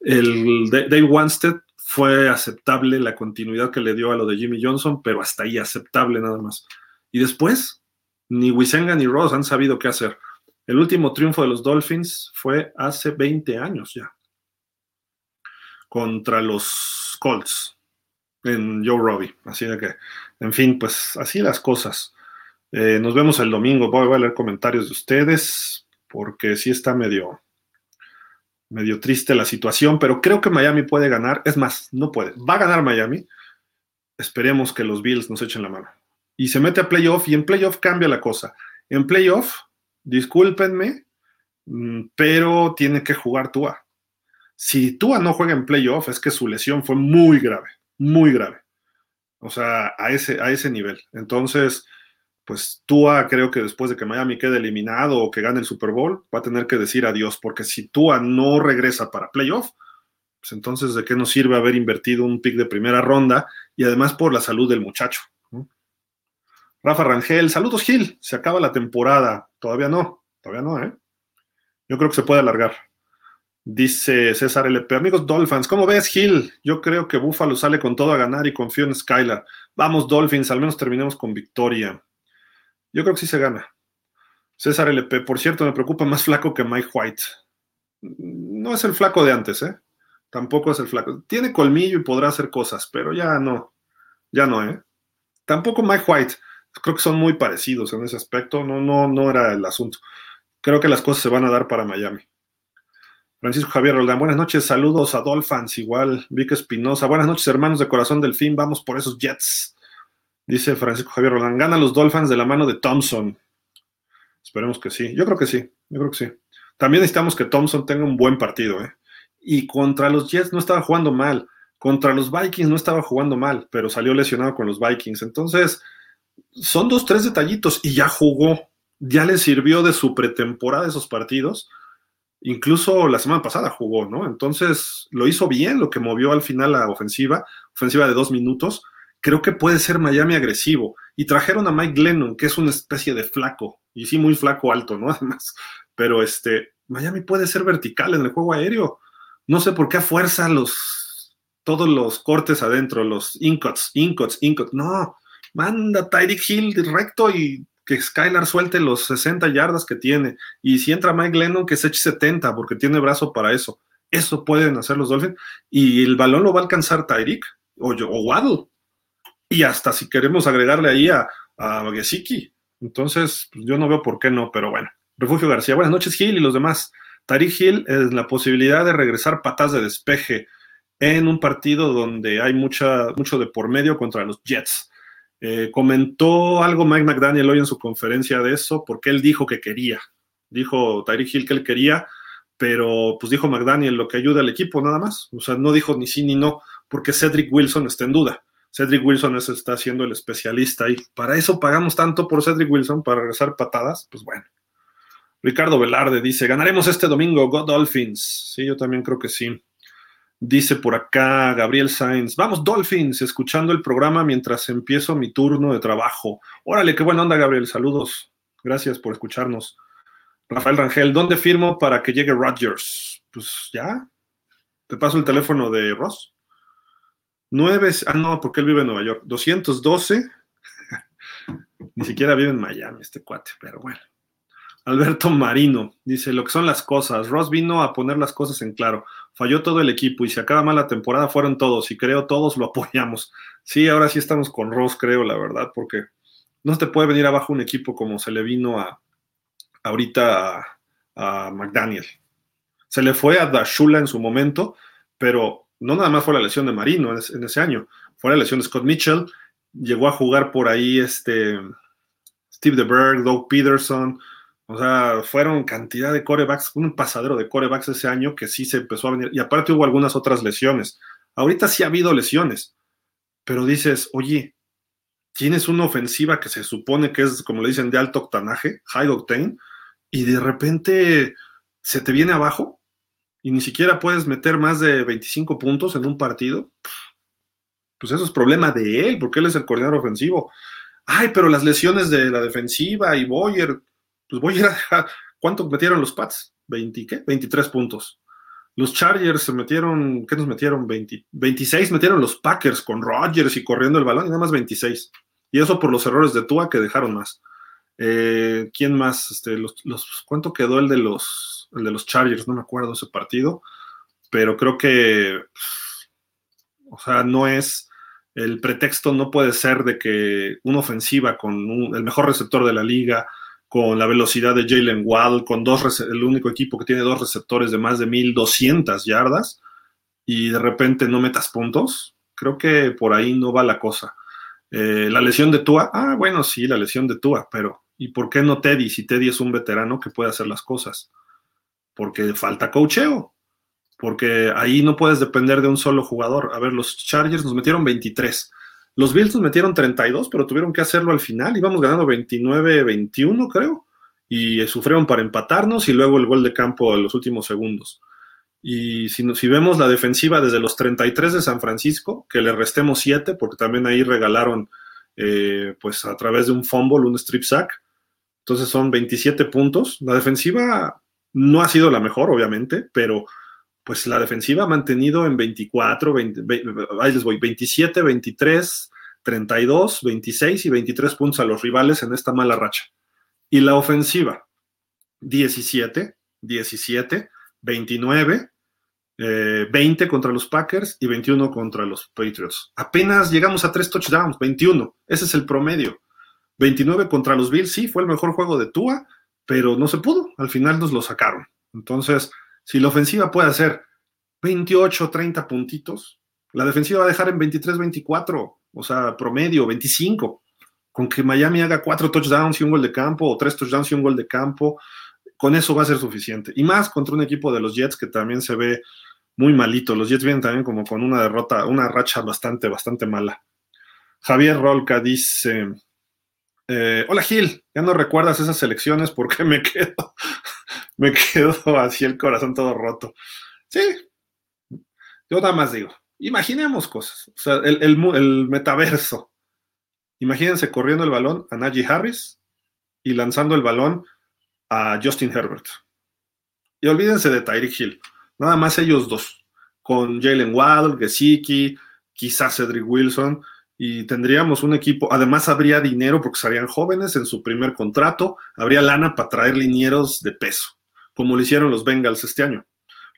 El Dave Wanstead fue aceptable la continuidad que le dio a lo de Jimmy Johnson, pero hasta ahí aceptable nada más. Y después, ni Wisenga ni Ross han sabido qué hacer. El último triunfo de los Dolphins fue hace 20 años ya, contra los Colts en Joe Robbie. Así de que, en fin, pues así las cosas. Eh, nos vemos el domingo. Voy a leer comentarios de ustedes porque sí está medio, medio triste la situación, pero creo que Miami puede ganar. Es más, no puede. Va a ganar Miami. Esperemos que los Bills nos echen la mano. Y se mete a playoff y en playoff cambia la cosa. En playoff, discúlpenme, mm, pero tiene que jugar Tua. Si Tua no juega en playoff, es que su lesión fue muy grave, muy grave. O sea, a ese, a ese nivel. Entonces, pues Tua creo que después de que Miami quede eliminado o que gane el Super Bowl, va a tener que decir adiós, porque si Tua no regresa para playoff, pues entonces de qué nos sirve haber invertido un pick de primera ronda y además por la salud del muchacho. Rafa Rangel, saludos Gil, se acaba la temporada, todavía no, todavía no, ¿eh? Yo creo que se puede alargar. Dice César LP, amigos Dolphins, ¿cómo ves Gil? Yo creo que Buffalo sale con todo a ganar y confío en Skylar. Vamos Dolphins, al menos terminemos con victoria. Yo creo que sí se gana. César LP, por cierto, me preocupa más flaco que Mike White. No es el flaco de antes, ¿eh? Tampoco es el flaco. Tiene colmillo y podrá hacer cosas, pero ya no. Ya no, ¿eh? Tampoco Mike White. Creo que son muy parecidos en ese aspecto. No, no, no era el asunto. Creo que las cosas se van a dar para Miami. Francisco Javier Roldán, buenas noches, saludos a Dolphins, igual, Vic Espinosa, buenas noches, hermanos de corazón del fin, vamos por esos Jets. Dice Francisco Javier Roland, gana los Dolphins de la mano de Thompson. Esperemos que sí. Yo creo que sí. Yo creo que sí. También necesitamos que Thompson tenga un buen partido. ¿eh? Y contra los Jets no estaba jugando mal. Contra los Vikings no estaba jugando mal, pero salió lesionado con los Vikings. Entonces, son dos, tres detallitos y ya jugó. Ya le sirvió de su pretemporada esos partidos. Incluso la semana pasada jugó, ¿no? Entonces, lo hizo bien, lo que movió al final la ofensiva, ofensiva de dos minutos creo que puede ser Miami agresivo. Y trajeron a Mike Glennon, que es una especie de flaco, y sí, muy flaco alto, ¿no? Además, pero este, Miami puede ser vertical en el juego aéreo. No sé por qué a fuerza los, todos los cortes adentro, los incuts, incuts, incuts. No, manda Tyreek Hill recto y que Skylar suelte los 60 yardas que tiene. Y si entra Mike Glennon, que se eche 70, porque tiene brazo para eso. Eso pueden hacer los Dolphins. Y el balón lo va a alcanzar Tyreek o, o Waddle y hasta si queremos agregarle ahí a, a Gesicki. Entonces, pues, yo no veo por qué no, pero bueno. Refugio García, buenas noches, Gil y los demás. Tariq Hill es la posibilidad de regresar patas de despeje en un partido donde hay mucha, mucho de por medio contra los Jets. Eh, comentó algo Mike McDaniel hoy en su conferencia de eso, porque él dijo que quería. Dijo Tyreek Hill que él quería, pero pues dijo McDaniel lo que ayuda al equipo nada más. O sea, no dijo ni sí ni no, porque Cedric Wilson está en duda. Cedric Wilson está siendo el especialista y para eso pagamos tanto por Cedric Wilson, para regresar patadas, pues bueno. Ricardo Velarde dice, ganaremos este domingo, God Dolphins. Sí, yo también creo que sí. Dice por acá Gabriel Sainz, vamos Dolphins, escuchando el programa mientras empiezo mi turno de trabajo. Órale, qué buena onda Gabriel, saludos. Gracias por escucharnos. Rafael Rangel, ¿dónde firmo para que llegue Rodgers? Pues ya, te paso el teléfono de Ross. 9, ah, no, porque él vive en Nueva York. 212, ni siquiera vive en Miami este cuate, pero bueno. Alberto Marino dice, lo que son las cosas. Ross vino a poner las cosas en claro. Falló todo el equipo y si acaba mal la temporada fueron todos y creo todos lo apoyamos. Sí, ahora sí estamos con Ross, creo, la verdad, porque no te puede venir abajo un equipo como se le vino a ahorita a, a McDaniel. Se le fue a Dashula en su momento, pero no nada más fue la lesión de Marino en ese año, fue la lesión de Scott Mitchell, llegó a jugar por ahí este Steve DeBerg, Doug Peterson, o sea, fueron cantidad de corebacks, un pasadero de corebacks ese año que sí se empezó a venir, y aparte hubo algunas otras lesiones. Ahorita sí ha habido lesiones, pero dices, oye, tienes una ofensiva que se supone que es, como le dicen, de alto octanaje, high octane, y de repente se te viene abajo y ni siquiera puedes meter más de 25 puntos en un partido, pues eso es problema de él, porque él es el coordinador ofensivo. ay, pero las lesiones de la defensiva y Boyer, pues Boyer, ¿cuánto metieron los Pats? ¿20 qué? 23 puntos. Los Chargers se metieron, ¿qué nos metieron? 20, 26 metieron los Packers con Rodgers y corriendo el balón y nada más 26. Y eso por los errores de Tua que dejaron más. Eh, ¿Quién más? Este, ¿Cuánto quedó el de, los, el de los Chargers? No me acuerdo ese partido, pero creo que, o sea, no es, el pretexto no puede ser de que una ofensiva con el mejor receptor de la liga, con la velocidad de Jalen Wall, con dos, el único equipo que tiene dos receptores de más de 1200 yardas, y de repente no metas puntos. Creo que por ahí no va la cosa. Eh, la lesión de Tua, ah, bueno, sí, la lesión de Tua, pero ¿y por qué no Teddy? Si Teddy es un veterano que puede hacer las cosas. Porque falta cocheo. Porque ahí no puedes depender de un solo jugador. A ver, los Chargers nos metieron 23. Los Bills nos metieron 32, pero tuvieron que hacerlo al final. Íbamos ganando 29-21, creo. Y sufrieron para empatarnos y luego el gol de campo en los últimos segundos. Y si, si, vemos la defensiva desde los 33 de San Francisco, que le restemos 7, porque también ahí regalaron, eh, pues a través de un fumble, un strip sack. Entonces son 27 puntos. La defensiva no ha sido la mejor, obviamente, pero pues la defensiva ha mantenido en 24, 20, ahí les voy, 27, 23, 32, 26 y 23 puntos a los rivales en esta mala racha. Y la ofensiva, 17, 17, 29, 20 contra los Packers y 21 contra los Patriots. Apenas llegamos a tres touchdowns, 21. Ese es el promedio. 29 contra los Bills, sí, fue el mejor juego de Tua, pero no se pudo. Al final nos lo sacaron. Entonces, si la ofensiva puede hacer 28, 30 puntitos, la defensiva va a dejar en 23, 24, o sea, promedio, 25. Con que Miami haga cuatro touchdowns y un gol de campo, o tres touchdowns y un gol de campo, con eso va a ser suficiente. Y más contra un equipo de los Jets que también se ve muy malito. Los Jets vienen también como con una derrota, una racha bastante, bastante mala. Javier Rolca dice, eh, hola Gil, ya no recuerdas esas elecciones porque me quedo, me quedo así el corazón todo roto. Sí, yo nada más digo, imaginemos cosas, o sea, el, el metaverso. Imagínense corriendo el balón a Najee Harris y lanzando el balón a Justin Herbert. Y olvídense de Tyreek Hill, nada más ellos dos, con Jalen Waddle, Gesicki, quizás Cedric Wilson, y tendríamos un equipo, además habría dinero porque serían jóvenes en su primer contrato, habría lana para traer linieros de peso, como lo hicieron los Bengals este año.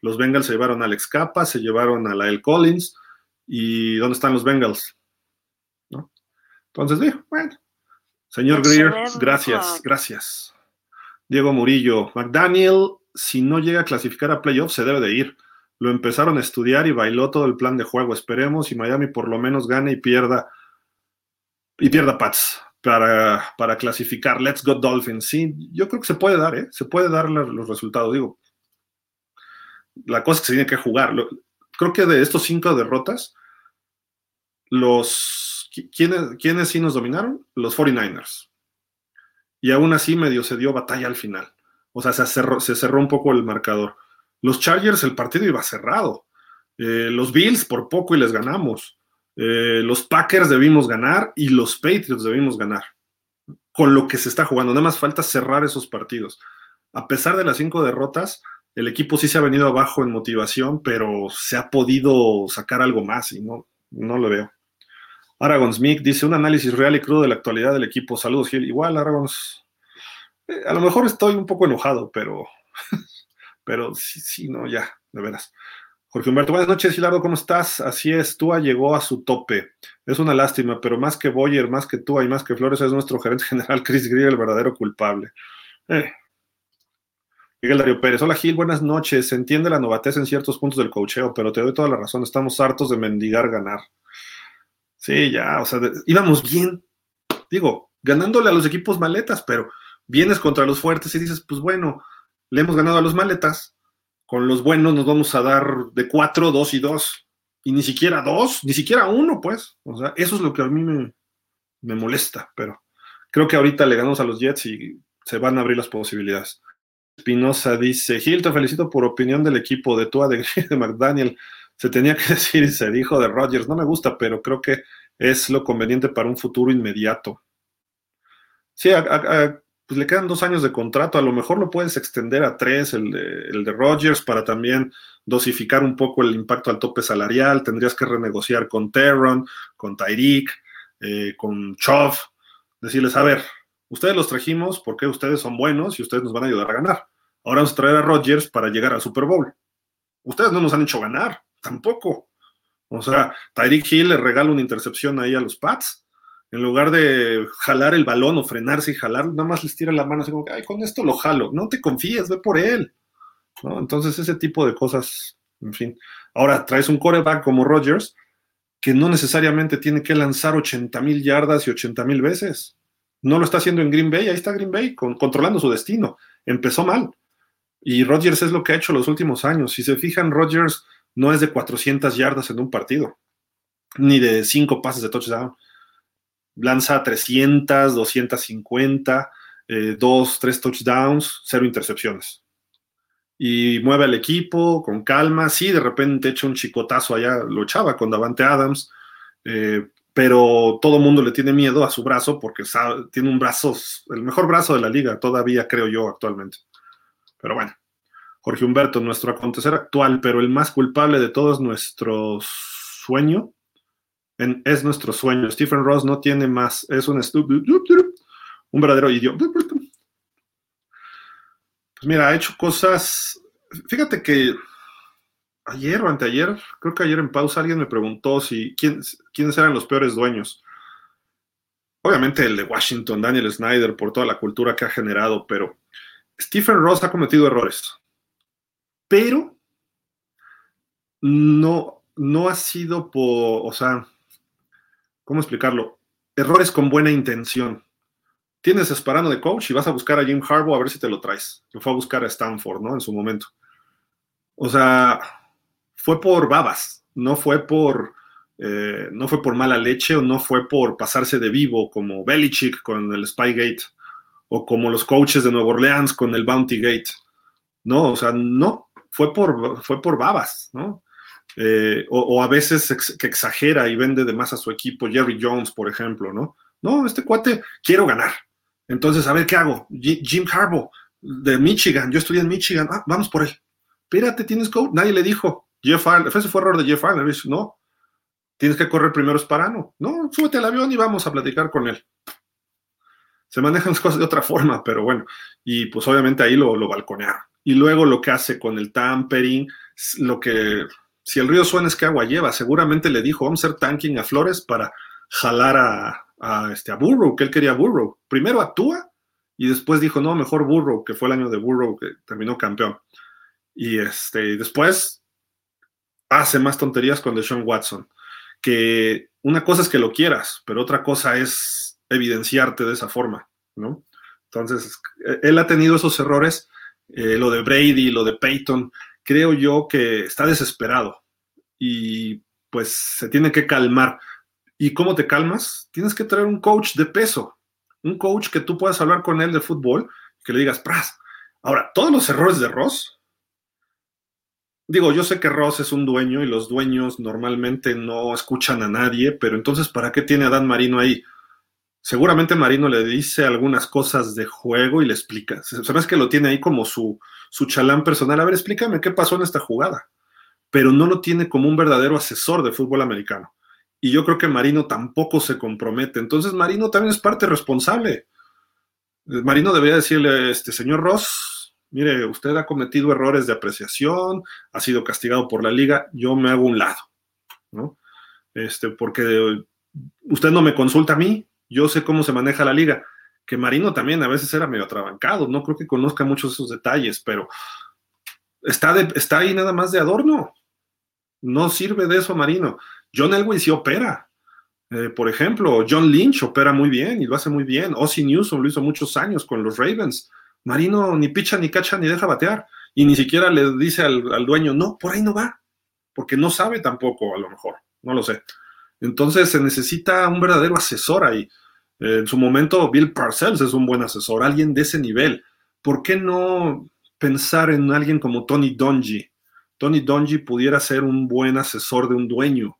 Los Bengals se llevaron a Alex Capa, se llevaron a Lael Collins, y ¿dónde están los Bengals? ¿No? Entonces, digo, bueno, señor Greer, gracias, gracias. Diego Murillo, McDaniel, si no llega a clasificar a playoffs, se debe de ir. Lo empezaron a estudiar y bailó todo el plan de juego. Esperemos y Miami por lo menos gane y pierda y pierda Pats para, para clasificar. Let's go Dolphins. Sí, yo creo que se puede dar, ¿eh? Se puede dar los resultados. Digo, la cosa es que se tiene que jugar. Creo que de estos cinco derrotas, los ¿quiénes, ¿quiénes sí nos dominaron? Los 49ers y aún así medio se dio batalla al final. O sea, se cerró, se cerró un poco el marcador. Los Chargers, el partido iba cerrado. Eh, los Bills, por poco y les ganamos. Eh, los Packers debimos ganar y los Patriots debimos ganar. Con lo que se está jugando. Nada más falta cerrar esos partidos. A pesar de las cinco derrotas, el equipo sí se ha venido abajo en motivación, pero se ha podido sacar algo más y no, no lo veo. Aragon Smith dice un análisis real y crudo de la actualidad del equipo. Saludos, Gil. Igual, Aragon. Eh, a lo mejor estoy un poco enojado, pero, pero sí, sí, no, ya, de veras. Jorge Humberto, buenas noches, Hilardo, ¿cómo estás? Así es, Tua llegó a su tope. Es una lástima, pero más que Boyer, más que Tua y más que Flores, es nuestro gerente general, Chris Greer, el verdadero culpable. Eh. Miguel Darío Pérez, hola Gil, buenas noches. Se entiende la novatez en ciertos puntos del cocheo, pero te doy toda la razón, estamos hartos de mendigar ganar. Sí, ya, o sea, íbamos bien. Digo, ganándole a los equipos maletas, pero vienes contra los fuertes y dices, pues bueno, le hemos ganado a los maletas. Con los buenos nos vamos a dar de cuatro, dos y dos. Y ni siquiera dos, ni siquiera uno, pues. O sea, eso es lo que a mí me, me molesta, pero creo que ahorita le ganamos a los Jets y se van a abrir las posibilidades. Espinosa dice, Gil, te felicito por opinión del equipo de Tua de, McDaniel se tenía que decir y se dijo de Rodgers. No me gusta, pero creo que es lo conveniente para un futuro inmediato. Sí, pues le quedan dos años de contrato, a lo mejor lo puedes extender a tres, el de, el de Rogers, para también dosificar un poco el impacto al tope salarial, tendrías que renegociar con Terron, con Tyreek, eh, con Chov, decirles, a ver, ustedes los trajimos porque ustedes son buenos y ustedes nos van a ayudar a ganar. Ahora vamos a traer a Rodgers para llegar al Super Bowl. Ustedes no nos han hecho ganar, tampoco. O sea, Tyreek Hill le regala una intercepción ahí a los Pats. En lugar de jalar el balón o frenarse y jalar, nada más les tira la mano así como ay, con esto lo jalo. No te confíes, ve por él. Entonces, ese tipo de cosas, en fin. Ahora traes un coreback como Rodgers que no necesariamente tiene que lanzar 80 mil yardas y 80 mil veces. No lo está haciendo en Green Bay, ahí está Green Bay controlando su destino. Empezó mal. Y Rodgers es lo que ha hecho los últimos años. Si se fijan, Rodgers no es de 400 yardas en un partido, ni de 5 pases de touchdown. Lanza 300, 250, 2, 3 touchdowns, 0 intercepciones. Y mueve al equipo con calma. Sí, de repente echa un chicotazo allá, lo echaba con Davante Adams, eh, pero todo mundo le tiene miedo a su brazo porque tiene un brazo, el mejor brazo de la liga, todavía creo yo actualmente. Pero bueno, Jorge Humberto, nuestro acontecer actual, pero el más culpable de todos nuestro sueño, es nuestro sueño. Stephen Ross no tiene más, es un un verdadero idiota. Pues mira, ha hecho cosas, fíjate que ayer o anteayer, creo que ayer en pausa alguien me preguntó si quién, quiénes eran los peores dueños. Obviamente el de Washington, Daniel Snyder, por toda la cultura que ha generado, pero Stephen Ross ha cometido errores, pero no, no ha sido por, o sea, ¿cómo explicarlo? Errores con buena intención. Tienes esperando de coach y vas a buscar a Jim Harbaugh a ver si te lo traes. Lo fue a buscar a Stanford, ¿no? En su momento. O sea, fue por babas, no fue por, eh, no fue por mala leche o no fue por pasarse de vivo como Belichick con el Spygate o como los coaches de Nueva Orleans con el Bounty Gate. No, o sea, no, fue por, fue por babas, ¿no? Eh, o, a veces que exagera y vende de más a su equipo, Jerry Jones, por ejemplo, ¿no? No, este cuate, quiero ganar. Entonces, a ver, ¿qué hago? Jim Harbaugh, de Michigan, yo estudié en Michigan, ah, vamos por él. Espérate, tienes coach. Nadie le dijo. Jeff Allen, ese fue error de Jeff Allen. No, tienes que correr primero Esparano. No, súbete al avión y vamos a platicar con él se manejan las cosas de otra forma, pero bueno, y pues obviamente ahí lo, lo balconearon. Y luego lo que hace con el tampering, lo que, si el río suena es que agua lleva, seguramente le dijo, vamos a hacer tanking a Flores para jalar a, este, a Burrow, que él quería Burrow. Primero actúa y después dijo, no, mejor Burrow, que fue el año de Burrow que terminó campeón. Y este, después hace más tonterías con Deshaun Watson, que una cosa es que lo quieras, pero otra cosa es evidenciarte de esa forma, ¿no? Entonces, él ha tenido esos errores, eh, lo de Brady, lo de Peyton, creo yo que está desesperado y pues se tiene que calmar. ¿Y cómo te calmas? Tienes que traer un coach de peso, un coach que tú puedas hablar con él de fútbol, que le digas, ¡pras! Ahora, todos los errores de Ross, digo, yo sé que Ross es un dueño y los dueños normalmente no escuchan a nadie, pero entonces, ¿para qué tiene a Dan Marino ahí? Seguramente Marino le dice algunas cosas de juego y le explica. Sabes que lo tiene ahí como su, su chalán personal. A ver, explícame qué pasó en esta jugada. Pero no lo tiene como un verdadero asesor de fútbol americano. Y yo creo que Marino tampoco se compromete. Entonces Marino también es parte responsable. Marino debería decirle, este señor Ross, mire, usted ha cometido errores de apreciación, ha sido castigado por la liga, yo me hago un lado, ¿no? Este, porque usted no me consulta a mí, yo sé cómo se maneja la liga, que Marino también a veces era medio atrabancado, no creo que conozca muchos de esos detalles, pero está, ahí nada más de adorno. No sirve de eso Marino. John Elway sí opera. Eh, por ejemplo, John Lynch opera muy bien y lo hace muy bien. Ozzy Newsom lo hizo muchos años con los Ravens. Marino ni picha, ni cacha, ni deja batear. Y ni siquiera le dice al dueño, no, por ahí no va. Porque no sabe tampoco, a lo mejor. No lo sé. Entonces se necesita un verdadero asesor ahí. En su momento, Bill Parcells es un buen asesor, alguien de ese nivel. ¿Por qué no pensar en alguien como Tony Dungy? Tony Dungy pudiera ser un buen asesor de un dueño.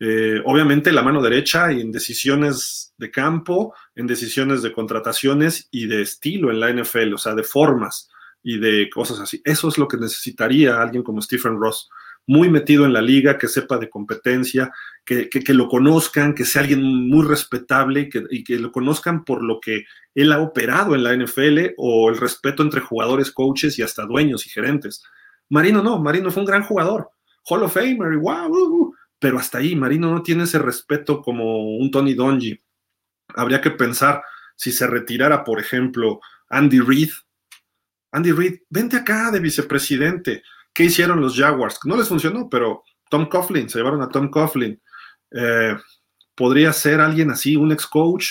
Eh, obviamente la mano derecha en decisiones de campo, en decisiones de contrataciones y de estilo en la NFL, o sea, de formas y de cosas así. Eso es lo que necesitaría alguien como Stephen Ross, muy metido en la liga, que sepa de competencia, que, lo conozcan, que sea alguien muy respetable y que lo conozcan por lo que él ha operado en la NFL o el respeto entre jugadores, coaches y hasta dueños y gerentes. Marino no, Marino fue un gran jugador, Hall of Famer y wow, uh, uh, pero hasta ahí, Marino no tiene ese respeto como un Tony Donji. Habría que pensar si se retirara, por ejemplo, Andy Reid. Andy Reid, vente acá de vicepresidente. ¿Qué hicieron los Jaguars? No les funcionó, pero Tom Coughlin, se llevaron a Tom Coughlin. Eh, podría ser alguien así, un ex coach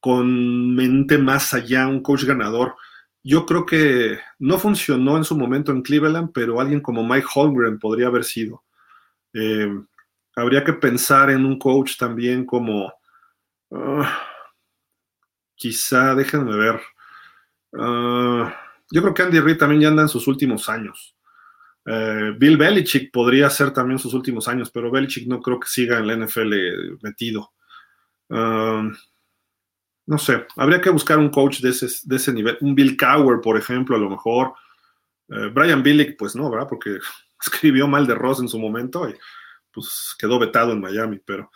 con mente más allá, un coach ganador. Yo creo que no funcionó en su momento en Cleveland, pero alguien como Mike Holmgren podría haber sido. Eh, habría que pensar en un coach también como, ah, quizá, déjenme ver. Ah, yo creo que Andy Reid también ya anda en sus últimos años. Eh, Bill Belichick podría ser también sus últimos años, pero Belichick no creo que siga en la NFL metido. Ah, no sé, habría que buscar un coach de ese, de ese nivel. Un Bill Cower, por ejemplo, a lo mejor. Eh, Brian Billick, pues no, ¿verdad? Porque escribió mal de Ross en su momento y pues quedó vetado en Miami, pero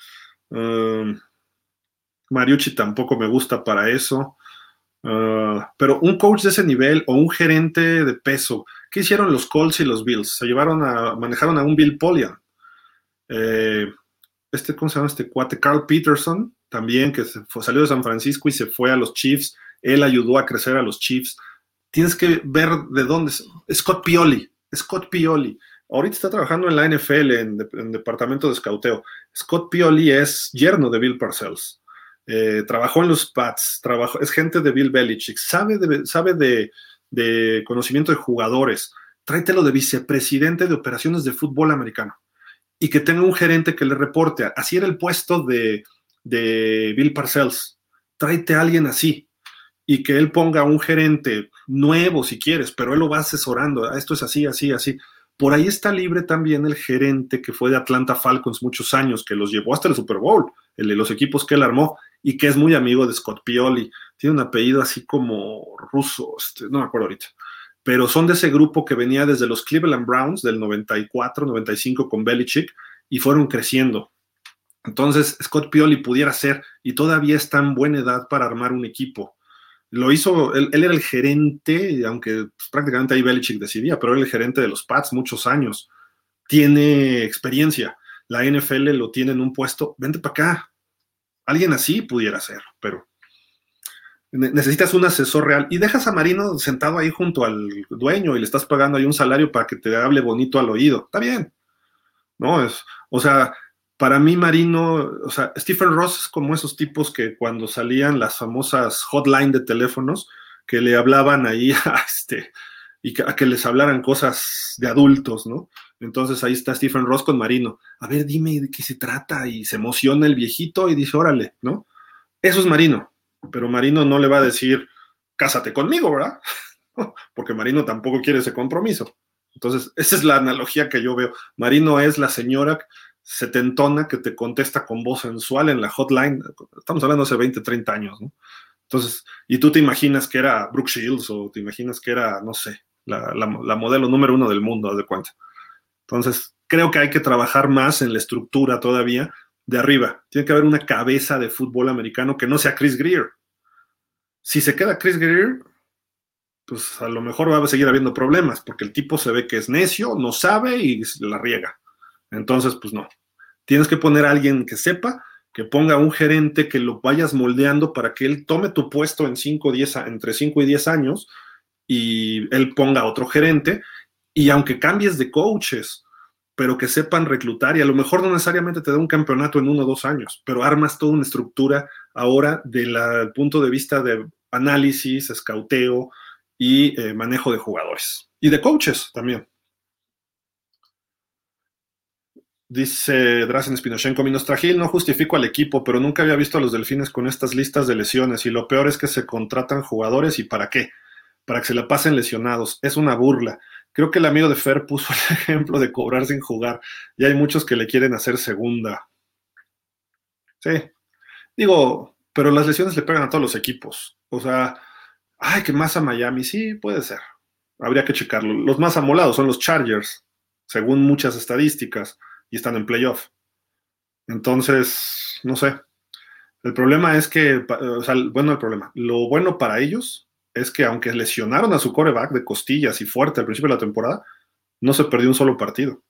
um, Mariucci tampoco me gusta para eso. Uh, pero un coach de ese nivel o un gerente de peso, ¿qué hicieron los Colts y los Bills? Se llevaron a, manejaron a un Bill Polian. Eh, este, ¿cómo se llama este cuate? Carl Peterson, también, que salió de San Francisco y se fue a los Chiefs. Él ayudó a crecer a los Chiefs. Tienes que ver de dónde. Scott Pioli. Scott Pioli. Ahorita está trabajando en la NFL, en, el departamento de escauteo. Scott Pioli es yerno de Bill Parcells. Eh, trabajó en los Pats, trabajó, es gente de Bill Belichick, sabe, de, sabe de, conocimiento de jugadores. Tráetelo de vicepresidente de operaciones de fútbol americano y que tenga un gerente que le reporte. Así era el puesto de, de Bill Parcells. Tráete a alguien así y que él ponga un gerente nuevo si quieres, pero él lo va asesorando. Esto es así, así, así. Por ahí está libre también el gerente que fue de Atlanta Falcons muchos años, que los llevó hasta el Super Bowl, el de los equipos que él armó, y que es muy amigo de Scott Pioli. Tiene un apellido así como ruso, este, no me acuerdo ahorita. Pero son de ese grupo que venía desde los Cleveland Browns del 94, 95 con Belichick y fueron creciendo. Entonces, Scott Pioli pudiera ser, y todavía está en buena edad para armar un equipo. Lo hizo, él, era el gerente, aunque pues, prácticamente ahí Belichick decidía, pero era el gerente de los Pats muchos años. Tiene experiencia. La NFL lo tiene en un puesto. Vente para acá. Alguien así pudiera ser, pero necesitas un asesor real y dejas a Marino sentado ahí junto al dueño y le estás pagando ahí un salario para que te hable bonito al oído. Está bien. No, es, o sea, para mí Marino, o sea, Stephen Ross es como esos tipos que cuando salían las famosas hotline de teléfonos, que le hablaban ahí a este, y que, a que les hablaran cosas de adultos, ¿no? Entonces ahí está Stephen Ross con Marino. A ver, dime de qué se trata. Y se emociona el viejito y dice, órale, ¿no? Eso es Marino. Pero Marino no le va a decir, cásate conmigo, ¿verdad? Porque Marino tampoco quiere ese compromiso. Entonces, esa es la analogía que yo veo. Marino es la señora setentona que te contesta con voz sensual en la hotline. Estamos hablando hace 20, 30 años, ¿no? Entonces, y tú te imaginas que era Brooke Shields o te imaginas que era, no sé, la, modelo número uno del mundo, haz de cuenta. Entonces, creo que hay que trabajar más en la estructura todavía de arriba. Tiene que haber una cabeza de fútbol americano que no sea Chris Greer. Si se queda Chris Greer, pues a lo mejor va a seguir habiendo problemas, porque el tipo se ve que es necio, no sabe y la riega. Entonces, pues no. Tienes que poner a alguien que sepa, que ponga un gerente que lo vayas moldeando para que él tome tu puesto en 5, 10, entre 5 y 10 años y él ponga otro gerente. Y aunque cambies de coaches, pero que sepan reclutar y a lo mejor no necesariamente te da un campeonato en uno o dos años, pero armas toda una estructura ahora del punto de vista de análisis, escauteo y eh, manejo de jugadores y de coaches también. Dice Drazen Spinochenko, Minostragil no justifico al equipo, pero nunca había visto a los delfines con estas listas de lesiones y lo peor es que se contratan jugadores y ¿para qué? Para que se la pasen lesionados. Es una burla. Creo que el amigo de Fer puso el ejemplo de cobrar sin jugar y hay muchos que le quieren hacer segunda. Sí. Digo, pero las lesiones le pegan a todos los equipos. O sea, ay, que más a Miami, sí, puede ser. Habría que checarlo. Los más amolados son los Chargers, según muchas estadísticas, y están en playoff. Entonces, no sé. El problema es que, o sea, bueno, el problema. Lo bueno para ellos es que aunque lesionaron a su coreback de costillas y fuerte al principio de la temporada, no se perdió un solo partido.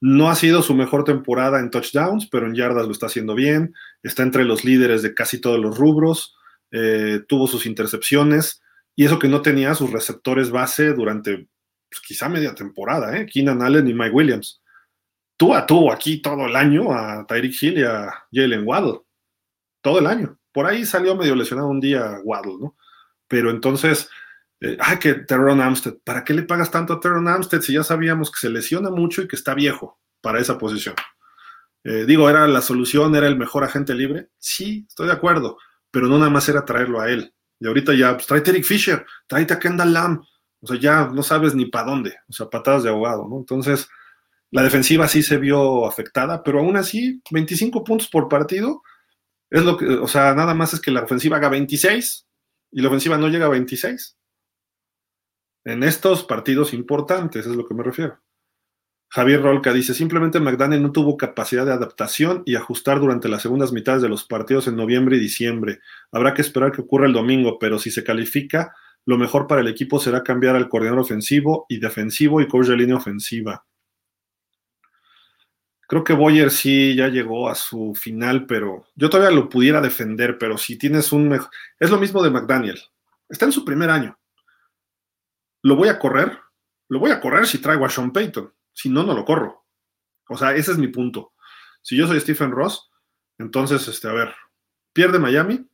No ha sido su mejor temporada en touchdowns, pero en yardas lo está haciendo bien. Está entre los líderes de casi todos los rubros. Eh, tuvo sus intercepciones. Y eso que no tenía sus receptores base durante pues, quizá media temporada, ¿eh? Keenan Allen y Mike Williams. Tua tuvo aquí todo el año a Tyreek Hill y a Jalen Waddle. Todo el año. Por ahí salió medio lesionado un día Waddle, ¿no? Pero entonces, eh, que Teron Amstead, ¿para qué le pagas tanto a Teron Amstead si ya sabíamos que se lesiona mucho y que está viejo para esa posición? Eh, digo, ¿era la solución? ¿Era el mejor agente libre? Sí, estoy de acuerdo, pero no nada más era traerlo a él. Y ahorita ya, pues trae Eric Fisher, trae a Kendall Lamb, o sea, ya no sabes ni para dónde, o sea, patadas de ahogado, ¿no? Entonces, la defensiva sí se vio afectada, pero aún así, 25 puntos por partido, es lo que, o sea, nada más es que la ofensiva haga 26 y la ofensiva no llega a 26 en estos partidos importantes, es lo que me refiero. Javier Rolca dice, simplemente McDaniel no tuvo capacidad de adaptación y ajustar durante las segundas mitades de los partidos en noviembre y diciembre. Habrá que esperar que ocurra el domingo, pero si se califica, lo mejor para el equipo será cambiar al coordinador ofensivo y defensivo y coach de línea ofensiva. Creo que Boyer sí ya llegó a su final, pero yo todavía lo pudiera defender, pero si tienes un mejor... Es lo mismo de McDaniel. Está en su primer año lo voy a correr, lo voy a correr si traigo a Sean Payton, si no, no lo corro. O sea, ese es mi punto. Si yo soy Stephen Ross, entonces, este, a ver, pierde Miami,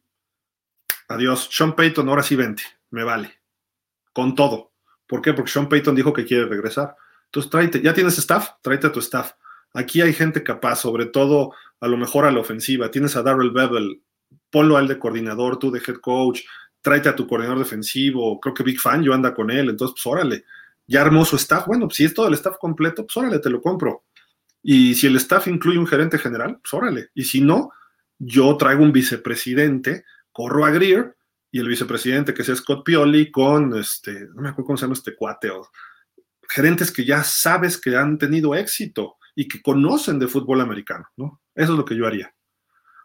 adiós, Sean Payton, ahora sí vente, me vale, con todo. ¿Por qué? Porque Sean Payton dijo que quiere regresar. Entonces, tráete, ya tienes staff, tráete a tu staff. Aquí hay gente capaz, sobre todo a lo mejor a la ofensiva. Tienes a Darrell Bevel, ponlo al de coordinador, tú de head coach, tráete a tu coordinador defensivo, creo que Big Fan yo anda con él, entonces pues órale, ya su staff, bueno, si es todo el staff completo, pues órale, te lo compro. Y si el staff incluye un gerente general, pues órale, y si no, yo traigo un vicepresidente, corro a Greer, y el vicepresidente que sea Scott Pioli con este, no me acuerdo cómo se llama este cuate, gerentes que ya sabes que han tenido éxito y que conocen de fútbol americano, ¿no? Eso es lo que yo haría.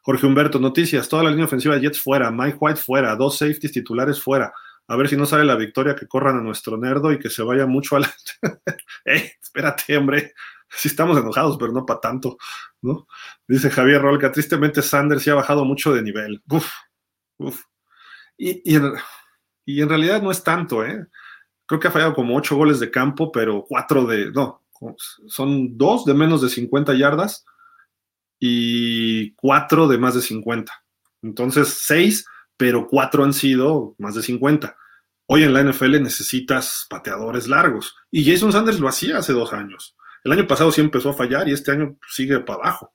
Jorge Humberto, noticias, toda la línea ofensiva de Jets fuera, Mike White fuera, dos safeties titulares fuera. A ver si no sale la victoria, que corran a nuestro nerdo y que se vaya mucho a la... ¡Eh, espérate, hombre! Sí estamos enojados, pero no para tanto, ¿no? Dice Javier Rolca, tristemente Sanders sí ha bajado mucho de nivel. Uf, uf. Y, en, y en realidad no es tanto, ¿eh? Creo que ha fallado como ocho goles de campo, pero cuatro de... No, son dos de menos de 50 yardas y cuatro de más de 50. Entonces, seis, pero cuatro han sido más de 50. Hoy en la NFL necesitas pateadores largos. Y Jason Sanders lo hacía hace dos años. El año pasado sí empezó a fallar y este año sigue para abajo.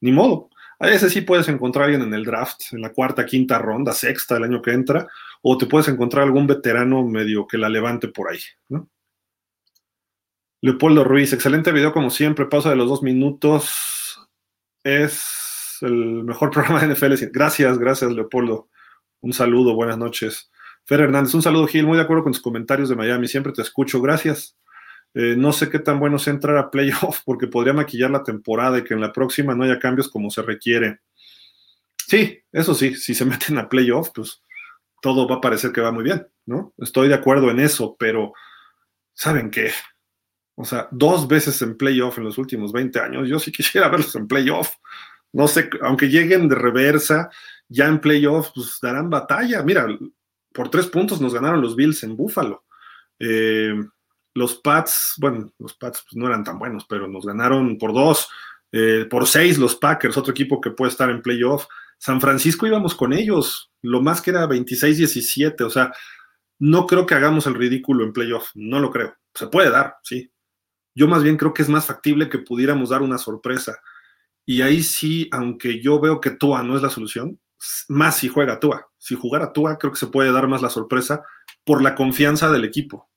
Ni modo. A veces sí puedes encontrar a alguien en el draft, en la cuarta, quinta ronda, sexta el año que entra, o te puedes encontrar algún veterano medio que la levante por ahí. Leopoldo Ruiz, excelente video como siempre, pausa de los dos minutos es el mejor programa de NFL. Gracias, gracias, Leopoldo. Un saludo, buenas noches. Fer Hernández, un saludo, Gil. Muy de acuerdo con tus comentarios de Miami. Siempre te escucho. Gracias. Eh, no sé qué tan bueno es entrar a playoff porque podría maquillar la temporada y que en la próxima no haya cambios como se requiere. Sí, eso sí, si se meten a playoff, pues todo va a parecer que va muy bien, ¿no? Estoy de acuerdo en eso, pero ¿saben qué? O sea, dos veces en playoff en los últimos 20 años. Yo sí quisiera verlos en playoff. No sé, aunque lleguen de reversa, ya en playoff, pues darán batalla. Mira, por tres puntos nos ganaron los Bills en Buffalo. Eh, los Pats, bueno, los Pats pues, no eran tan buenos, pero nos ganaron por dos. Eh, por seis los Packers, otro equipo que puede estar en playoff. San Francisco íbamos con ellos, lo más que era 26-17, o sea, no creo que hagamos el ridículo en playoff, no lo creo. Se puede dar, sí, yo más bien creo que es más factible que pudiéramos dar una sorpresa. Y ahí sí, aunque yo veo que Tua no es la solución, más si juega Tua. Si jugara Tua, creo que se puede dar más la sorpresa por la confianza del equipo.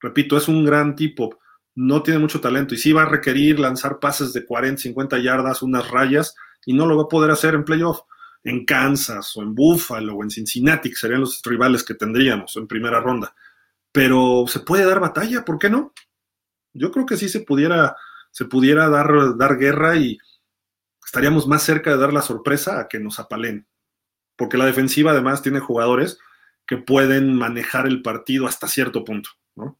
Repito, es un gran tipo, no tiene mucho talento y sí va a requerir lanzar pases de 40, 50 yardas, unas rayas y no lo va a poder hacer en playoff. En Kansas o en Buffalo o en Cincinnati, que serían los rivales que tendríamos en primera ronda. Pero se puede dar batalla, ¿por qué no? Yo creo que sí se pudiera, se pudiera dar, dar guerra y estaríamos más cerca de dar la sorpresa a que nos apalen. Porque la defensiva además tiene jugadores que pueden manejar el partido hasta cierto punto, ¿no?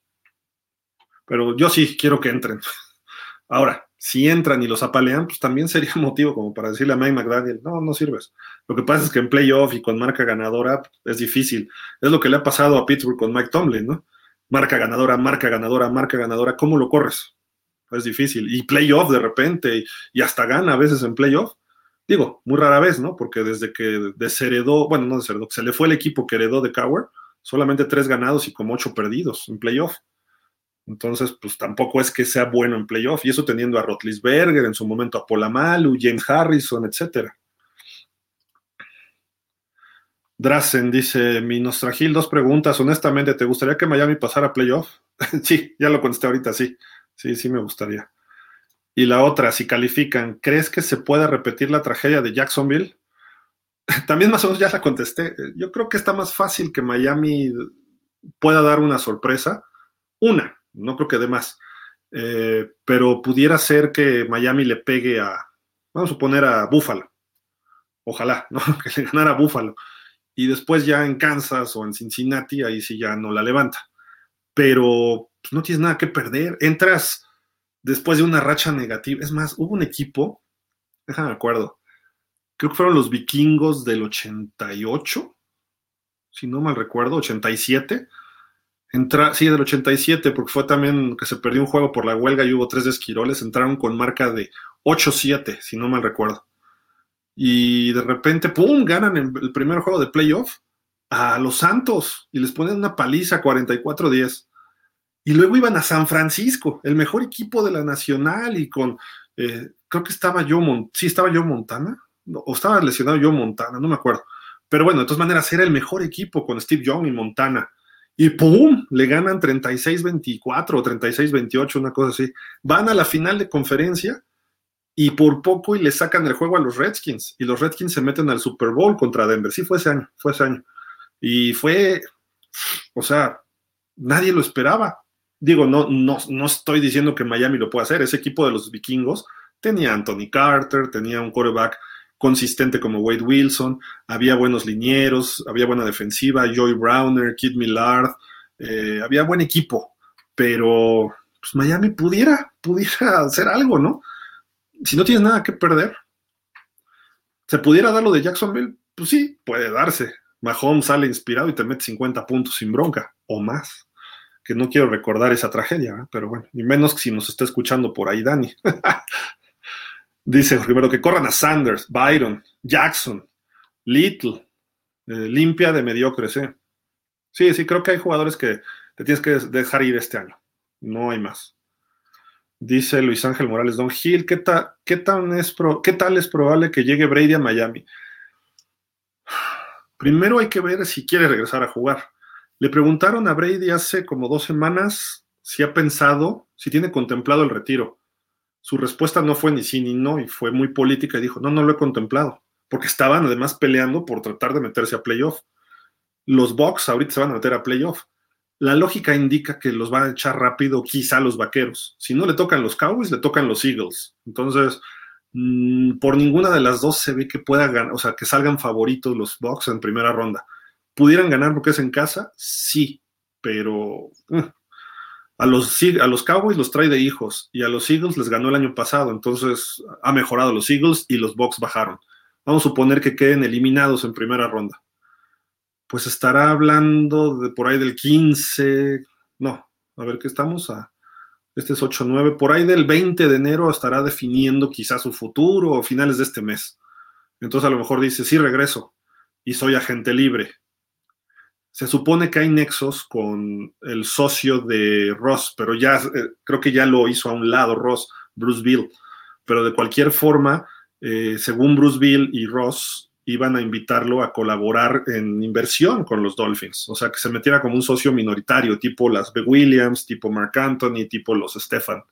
Pero yo sí quiero que entren. Ahora, si entran y los apalean, pues también sería motivo como para decirle a Mike McDaniel, no, no sirves. Lo que pasa es que en playoff y con marca ganadora es difícil. Es lo que le ha pasado a Pittsburgh con Mike Tomlin, ¿no? Marca ganadora, marca ganadora, marca ganadora, ¿cómo lo corres? Es difícil. Y playoff de repente, y hasta gana a veces en playoff. Digo, muy rara vez, ¿no? Porque desde que desheredó, bueno, no desheredó, se le fue el equipo que heredó de Cower, solamente tres ganados y como ocho perdidos en playoff. Entonces, pues tampoco es que sea bueno en playoff. Y eso teniendo a Rotlisberger, en su momento a Polamalu, James Harrison, etcétera. Drazen dice, mi Nostragil, dos preguntas. Honestamente, ¿te gustaría que Miami pasara a playoff? sí, ya lo contesté ahorita, sí. Sí, sí me gustaría. Y la otra, si califican, ¿crees que se pueda repetir la tragedia de Jacksonville? También más o menos ya la contesté. Yo creo que está más fácil que Miami pueda dar una sorpresa. Una, no creo que dé más. Eh, pero pudiera ser que Miami le pegue a, vamos a poner a Buffalo. Ojalá, ¿no? Que le ganara a Buffalo. Y después ya en Kansas o en Cincinnati, ahí sí ya no la levanta. Pero pues, no tienes nada que perder. Entras después de una racha negativa. Es más, hubo un equipo, déjame acuerdo, creo que fueron los vikingos del 88, si no mal recuerdo, 87 Entra, sí, del 87, porque fue también que se perdió un juego por la huelga y hubo tres de Esquiroles, entraron con marca de 8-7, si no mal recuerdo. Y de repente, ¡pum!, ganan el primer juego de playoff a los Santos y les ponen una paliza 44-10. Y luego iban a San Francisco, el mejor equipo de la Nacional y con, eh, creo que estaba yo, sí, estaba yo Montana, o estaba lesionado yo Montana, no me acuerdo. Pero bueno, de todas maneras era el mejor equipo con Steve Young y Montana y ¡pum! Le ganan 36-24 o 36-28, una cosa así. Van a la final de conferencia y por poco y le sacan el juego a los Redskins. Y los Redskins se meten al Super Bowl contra Denver. Sí, fue ese año, fue ese año. Y fue, o sea, nadie lo esperaba. Digo, no, no, no estoy diciendo que Miami lo pueda hacer. Ese equipo de los vikingos tenía Anthony Carter, tenía un quarterback consistente como Wade Wilson, había buenos linieros, había buena defensiva, Joy Browner, Kid Millard, eh, había buen equipo, pero pues Miami pudiera, pudiera hacer algo, ¿no? Si no tienes nada que perder, ¿se pudiera dar lo de Jacksonville? Pues sí, puede darse. Mahomes sale inspirado y te mete 50 puntos sin bronca, o más. Que no quiero recordar esa tragedia, ¿eh? pero bueno, y menos si nos está escuchando por ahí Dani. Dice primero que corran a Sanders, Byron, Jackson, Little, eh, limpia de mediocres. ¿eh? Sí, sí, creo que hay jugadores que te tienes que dejar ir este año. No hay más. Dice Luis Ángel Morales, Don Gil, ¿qué, qué, tan es ¿qué tal es probable que llegue Brady a Miami? Primero hay que ver si quiere regresar a jugar. Le preguntaron a Brady hace como dos semanas si ha pensado, si tiene contemplado el retiro. Su respuesta no fue ni sí ni no y fue muy política y dijo, no, no lo he contemplado, porque estaban además peleando por tratar de meterse a playoff. Los Bucks ahorita se van a meter a playoff. La lógica indica que los van a echar rápido quizá los Vaqueros. Si no le tocan los Cowboys, le tocan los Eagles. Entonces, mm, por ninguna de las dos se ve que pueda ganar, o sea, que salgan favoritos los Bucks en primera ronda. ¿Pudieran ganar porque es en casa? Sí, pero eh, a los, a los Cowboys los trae de hijos y a los Eagles les ganó el año pasado, entonces ha mejorado los Eagles y los Bucks bajaron. Vamos a suponer que queden eliminados en primera ronda. Pues estará hablando de por ahí del 15, no, a ver qué estamos a, este es 8-9, por ahí del 20 de enero estará definiendo quizás su futuro o finales de este mes. Entonces a lo mejor dice, sí regreso y soy agente libre se supone que hay nexos con el socio de Ross, pero ya eh, creo que ya lo hizo a un lado Ross, Bruce Bill. Pero de cualquier forma, eh, según Bruce Bill y Ross, iban a invitarlo a colaborar en inversión con los Dolphins. O sea, que se metiera como un socio minoritario, tipo las B. Williams, tipo Mark Anthony, tipo los Stefan.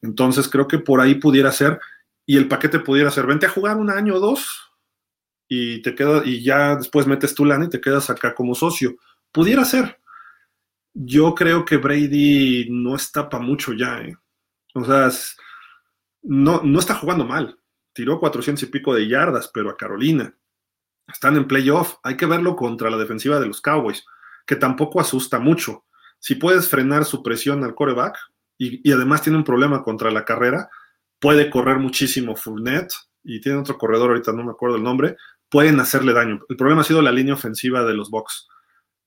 Entonces creo que por ahí pudiera ser. y el paquete pudiera ser, vente a jugar un año o dos y te queda, y ya después metes tu lana y te quedas acá como socio. Pudiera ser. Yo creo que Brady no está para mucho ya. ¿eh? O sea, no, no está jugando mal. Tiró 400 y pico de yardas, pero a Carolina. Están en playoff. Hay que verlo contra la defensiva de los Cowboys, que tampoco asusta mucho. Si puedes frenar su presión al coreback y, además tiene un problema contra la carrera, puede correr muchísimo Fournette y tiene otro corredor, ahorita no me acuerdo el nombre, pueden hacerle daño. El problema ha sido la línea ofensiva de los Bucks,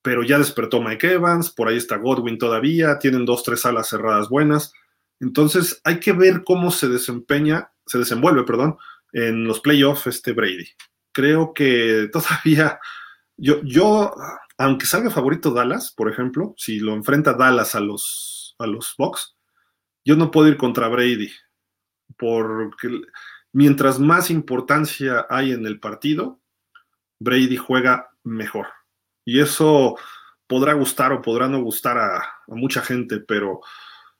pero ya despertó Mike Evans, por ahí está Godwin todavía, tienen dos, tres alas cerradas buenas. Entonces hay que ver cómo se desempeña, se desenvuelve, perdón, en los playoffs este Brady. Creo que todavía, yo, yo, aunque salga favorito Dallas, por ejemplo, si lo enfrenta Dallas a los, a los Bucks, yo no puedo ir contra Brady porque mientras más importancia hay en el partido, Brady juega mejor. Y eso podrá gustar o podrá no gustar a, mucha gente, pero,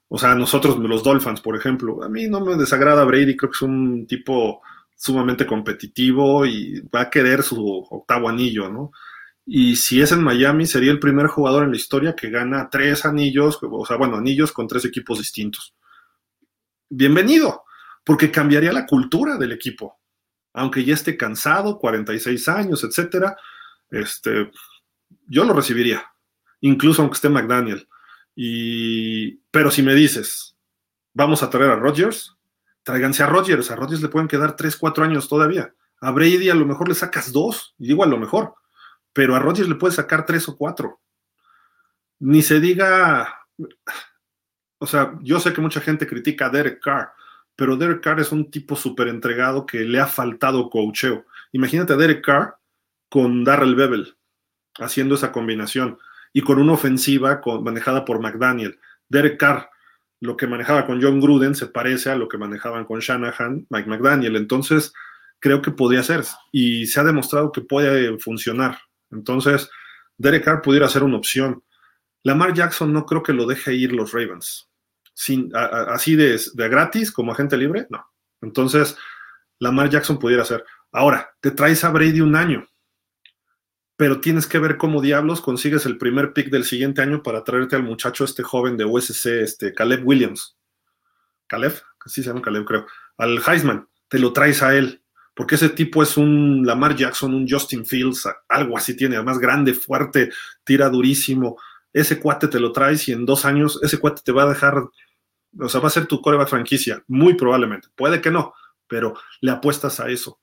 o sea, nosotros, los Dolphins, por ejemplo, a mí no me desagrada Brady, creo que es un tipo sumamente competitivo y va a querer su octavo anillo, ¿no? Y si es en Miami, sería el primer jugador en la historia que gana tres anillos, o sea, bueno, anillos con tres equipos distintos. Bienvenido porque cambiaría la cultura del equipo. Aunque ya esté cansado, 46 años, etcétera, este, yo lo recibiría, incluso aunque esté McDaniel. Y, pero si me dices, vamos a traer a Rodgers, tráiganse a Rodgers, a Rodgers le pueden quedar 3, 4 años todavía. A Brady a lo mejor le sacas dos, y digo a lo mejor, pero a Rodgers le puedes sacar 3 o 4. Ni se diga, o sea, yo sé que mucha gente critica a Derek Carr, pero Derek Carr es un tipo súper entregado que le ha faltado coacheo. Imagínate a Derek Carr con Darrell Bevel haciendo esa combinación y con una ofensiva manejada por McDaniel. Derek Carr, lo que manejaba con John Gruden se parece a lo que manejaban con Shanahan, Mike McDaniel. Entonces, creo que podría ser y se ha demostrado que puede funcionar. Entonces, Derek Carr pudiera ser una opción. Lamar Jackson no creo que lo deje ir los Ravens así de, gratis como agente libre, no. Entonces, Lamar Jackson pudiera ser. Ahora, te traes a Brady un año, pero tienes que ver cómo diablos consigues el primer pick del siguiente año para traerte al muchacho este joven de USC, este Caleb Williams. Caleb, sí se llama Caleb, creo. Al Heisman, te lo traes a él, porque ese tipo es un Lamar Jackson, un Justin Fields, algo así tiene, además grande, fuerte, tira durísimo. Ese cuate te lo traes y en dos años ese cuate te va a dejar o sea, va a ser tu coreback franquicia, muy probablemente. Puede que no, pero le apuestas a eso.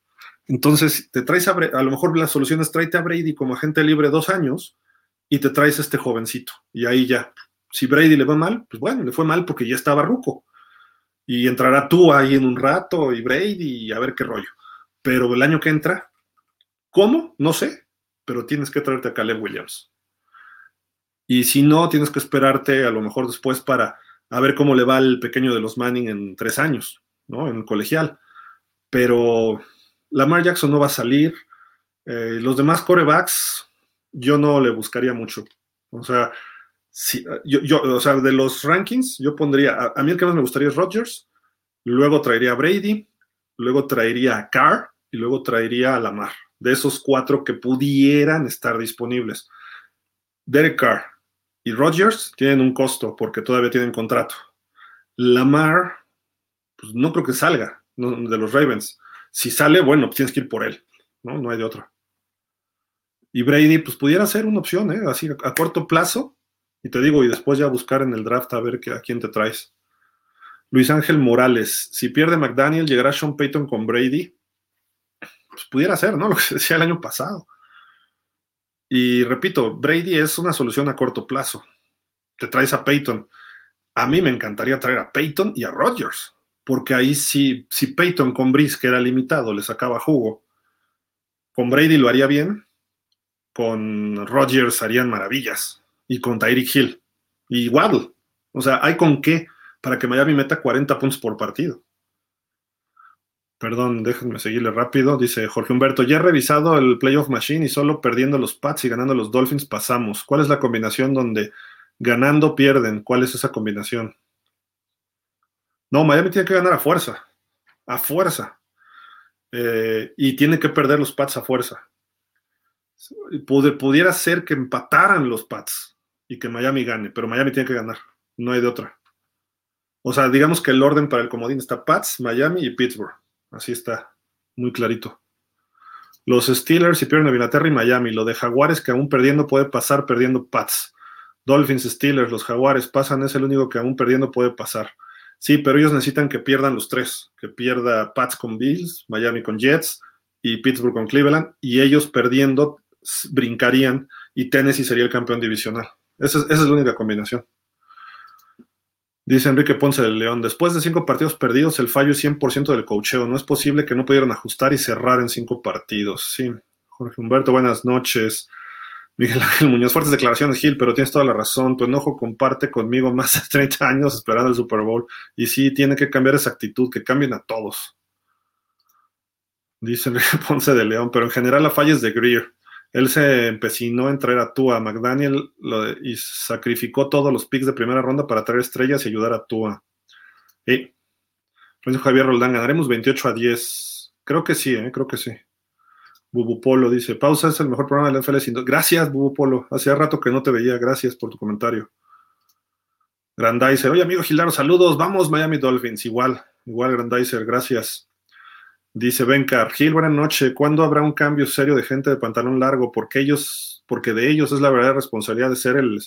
Entonces, te traes a, a lo mejor la solución es tráete a Brady como agente libre dos años y te traes a este jovencito. Y ahí ya, si Brady le va mal, pues bueno, le fue mal porque ya estaba ruco. Y entrará tú ahí en un rato y Brady y a ver qué rollo. Pero el año que entra, ¿cómo? No sé, pero tienes que traerte a Caleb Williams. Y si no, tienes que esperarte a lo mejor después para a ver cómo le va al pequeño de los Manning en tres años, ¿no? En el colegial. Pero Lamar Jackson no va a salir. Eh, los demás corebacks, yo no le buscaría mucho. O sea, si, yo, de los rankings, yo pondría, a, a, mí el que más me gustaría es Rodgers, luego traería a Brady, luego traería a Carr y luego traería a Lamar. De esos cuatro que pudieran estar disponibles. Derek Carr, y Rodgers tienen un costo porque todavía tienen contrato. Lamar, pues no creo que salga de los Ravens. Si sale, bueno, pues tienes que ir por él, ¿no? No hay de otra. Y Brady, pues pudiera ser una opción, ¿eh? Así a corto plazo. Y te digo, y después ya buscar en el draft a ver a quién te traes. Luis Ángel Morales, si pierde McDaniel, llegará Sean Payton con Brady. Pues pudiera ser, ¿no? Lo que se decía el año pasado. Y repito, Brady es una solución a corto plazo. Te traes a Peyton. A mí me encantaría traer a Peyton y a Rodgers, porque ahí sí, si Peyton con Brice, que era limitado, le sacaba jugo, con Brady lo haría bien, con Rodgers harían maravillas, y con Tyreek Hill, y Waddle. O sea, hay con qué para que Miami meta 40 puntos por partido. Perdón, déjenme seguirle rápido. Dice Jorge Humberto, ya he revisado el Playoff Machine y solo perdiendo los Pats y ganando los Dolphins pasamos. ¿Cuál es la combinación donde ganando pierden? ¿Cuál es esa combinación? No, Miami tiene que ganar a fuerza. A fuerza. Eh, y tiene que perder los Pats a fuerza. pudiera ser que empataran los Pats y que Miami gane, pero Miami tiene que ganar, no hay de otra. O sea, digamos que el orden para el comodín está Pats, Miami y Pittsburgh. Así está, muy clarito. Los Steelers si pierden a Inglaterra y Miami. Lo de Jaguares que aún perdiendo puede pasar perdiendo Pats. Dolphins, Steelers, los Jaguares pasan, es el único que aún perdiendo puede pasar. Sí, pero ellos necesitan que pierdan los tres, que pierda Pats con Bills, Miami con Jets y Pittsburgh con Cleveland, y ellos perdiendo brincarían y Tennessee sería el campeón divisional. Esa es, la única combinación. Dice Enrique Ponce del León, después de cinco partidos perdidos, el fallo es 100% del cocheo. No es posible que no pudieran ajustar y cerrar en cinco partidos. Sí, Jorge Humberto, buenas noches. Miguel Ángel Muñoz, fuertes declaraciones, Gil, pero tienes toda la razón. Tu enojo comparte conmigo más de 30 años esperando el Super Bowl. Y sí, tiene que cambiar esa actitud, que cambien a todos. Dice Ponce de León, pero en general la falla es de Greer. Él se empecinó en traer a Tua. McDaniel y sacrificó todos los picks de primera ronda para traer estrellas y ayudar a Tua. Y Javier Roldán, ganaremos 28 a 10. Creo que sí, ¿eh? creo que sí. Bubu Polo dice, pausa es el mejor programa de la NFL. Gracias, Bubu Polo. Hacía rato que no te veía. Gracias por tu comentario. Grandizer, oye amigo Gildardo, saludos. Vamos, Miami Dolphins. Igual, igual Grandizer, gracias. Dice Bencar, Gil, buena noche. ¿Cuándo habrá un cambio serio de gente de pantalón largo? Porque ellos, porque de ellos es la verdadera responsabilidad de ser el,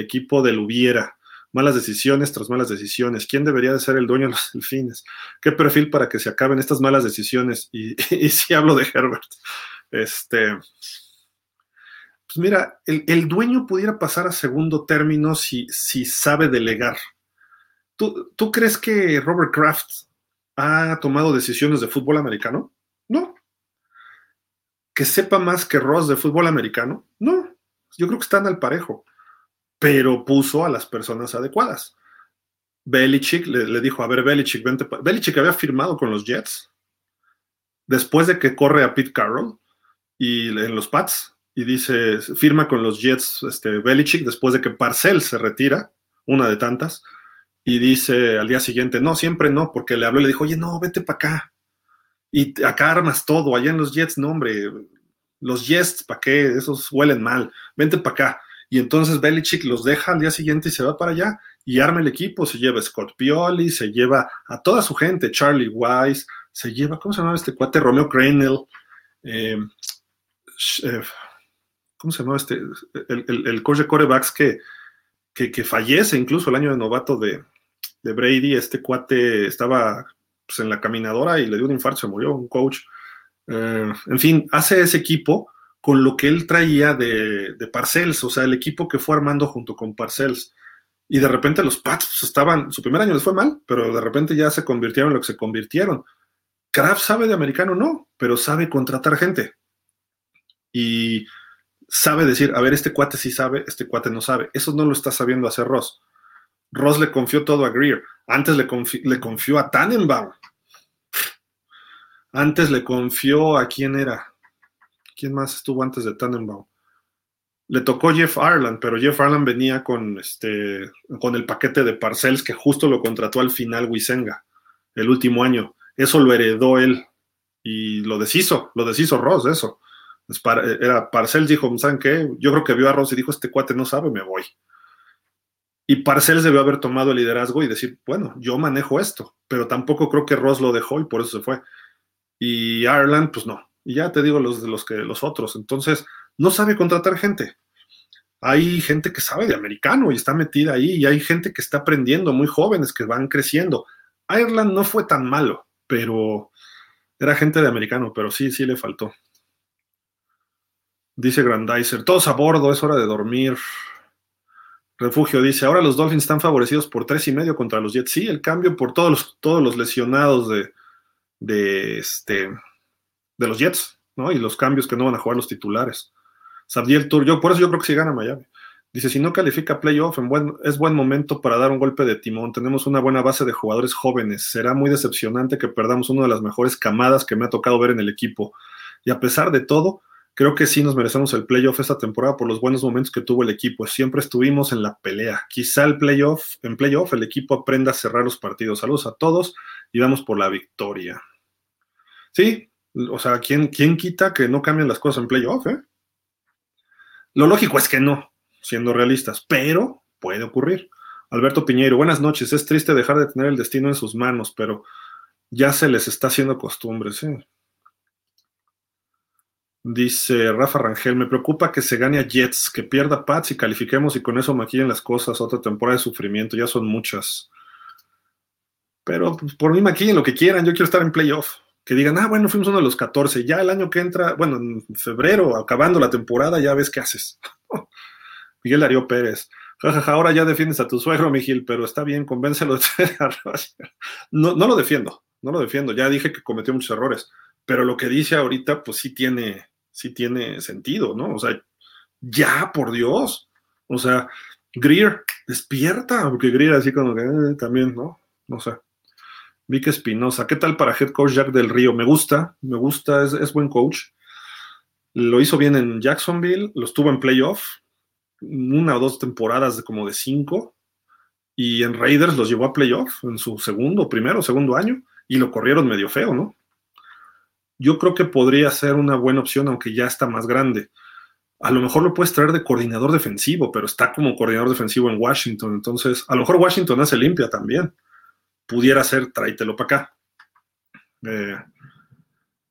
equipo del hubiera. Malas decisiones tras malas decisiones. ¿Quién debería de ser el dueño de los delfines? ¿Qué perfil para que se acaben estas malas decisiones? Y, si hablo de Herbert. Este. Pues mira, el, dueño pudiera pasar a segundo término si, si sabe delegar. ¿Tú, ¿Tú crees que Robert Kraft ha tomado decisiones de fútbol americano? No. ¿Que sepa más que Ross de fútbol americano? No. Yo creo que están al parejo, pero puso a las personas adecuadas. Belichick le, dijo, a ver, Belichick, vente. Belichick había firmado con los Jets después de que corre a Pete Carroll y en los Pats y dice, firma con los Jets este, Belichick después de que Parcell se retira, una de tantas, y dice al día siguiente, no, siempre no, porque le habló y le dijo, oye, no, vete para acá. Y acá armas todo, allá en los Jets, no, hombre, los Jets, ¿para qué? Esos huelen mal, vente para acá. Y entonces Belichick los deja al día siguiente y se va para allá y arma el equipo, se lleva a Scott Pioli, se lleva a toda su gente, Charlie Wise, se lleva, ¿cómo se llama este cuate? Romeo Crennel, eh, eh, ¿cómo se llama este? El, el, el coach de corebacks que, que, que, fallece incluso el año de novato de, de Brady, este cuate estaba pues, en la caminadora y le dio un infarto, se murió, un coach. Eh, en fin, hace ese equipo con lo que él traía de, de, Parcells, o sea, el equipo que fue armando junto con Parcells. Y de repente los Pats pues, estaban, su primer año les fue mal, pero de repente ya se convirtieron en lo que se convirtieron. Kraft sabe de americano, no, pero sabe contratar gente. Y sabe decir, a ver, este cuate sí sabe, este cuate no sabe. Eso no lo está sabiendo hacer Ross. Ross le confió todo a Greer. Antes le, le confió a Tannenbaum. Antes le confió a quién era. ¿Quién más estuvo antes de Tannenbaum? Le tocó Jeff Ireland, pero Jeff Ireland venía con, este, con el paquete de Parcells que justo lo contrató al final Wisenga, el último año. Eso lo heredó él y lo deshizo, lo deshizo Ross, eso. Era Parcells dijo, ¿saben qué? Yo creo que vio a Ross y dijo, este cuate no sabe, me voy. Y Parcells debió haber tomado el liderazgo y decir, bueno, yo manejo esto, pero tampoco creo que Ross lo dejó y por eso se fue. Y Ireland, pues no. Y ya te digo los de los que los otros. Entonces, no sabe contratar gente. Hay gente que sabe de americano y está metida ahí, y hay gente que está aprendiendo, muy jóvenes que van creciendo. Ireland no fue tan malo, pero era gente de americano, pero sí, sí le faltó. Dice Grandizer, todos a bordo, es hora de dormir. Refugio dice, ahora los Dolphins están favorecidos por tres y medio contra los Jets. Sí, el cambio por todos los, todos los lesionados de, de, este, de los Jets, ¿no? Y los cambios que no van a jugar los titulares. Sabdiel Tour, yo por eso yo creo que sí gana Miami. Dice, si no califica playoff, es buen momento para dar un golpe de timón. Tenemos una buena base de jugadores jóvenes. Será muy decepcionante que perdamos una de las mejores camadas que me ha tocado ver en el equipo. Y a pesar de todo, Creo que sí nos merecemos el playoff esta temporada por los buenos momentos que tuvo el equipo. Siempre estuvimos en la pelea. Quizá el playoff, en playoff el equipo aprenda a cerrar los partidos. Saludos a todos y vamos por la victoria. Sí, O sea, ¿quién, quién quita que no cambien las cosas en playoff? Eh? Lo lógico es que no, siendo realistas, pero puede ocurrir. Alberto Piñeiro, buenas noches. Es triste dejar de tener el destino en sus manos, pero ya se les está haciendo costumbre, sí. Dice Rafa Rangel, me preocupa que se gane a Jets, que pierda Pats y califiquemos y con eso maquillen las cosas. Otra temporada de sufrimiento, ya son muchas. Pero pues, por mí maquillen lo que quieran, yo quiero estar en playoff. Que digan, ah, bueno, fuimos uno de los 14, ya el año que entra, bueno, en febrero, acabando la temporada, ya ves qué haces. Miguel Darío Pérez, jajaja, ahora ya defiendes a tu suegro, Miguel, pero está bien, convéncelo no, no lo defiendo, no lo defiendo, ya dije que cometió muchos errores, pero lo que dice ahorita, pues sí tiene, sí tiene sentido, ¿no? O sea, ya, por Dios. O sea, Greer, despierta, porque Greer así como que eh, también, ¿no? No sé. Vic Espinosa, ¿qué tal para head coach Jack del Río? Me gusta, me gusta, es, buen coach. Lo hizo bien en Jacksonville, lo estuvo en playoff, una o dos temporadas de como de cinco, y en Raiders los llevó a playoff en su segundo, primero, segundo año, y lo corrieron medio feo, ¿no? yo creo que podría ser una buena opción, aunque ya está más grande. A lo mejor lo puedes traer de coordinador defensivo, pero está como coordinador defensivo en Washington. Entonces, a lo mejor Washington hace limpia también. Pudiera ser, tráetelo para acá. Eh,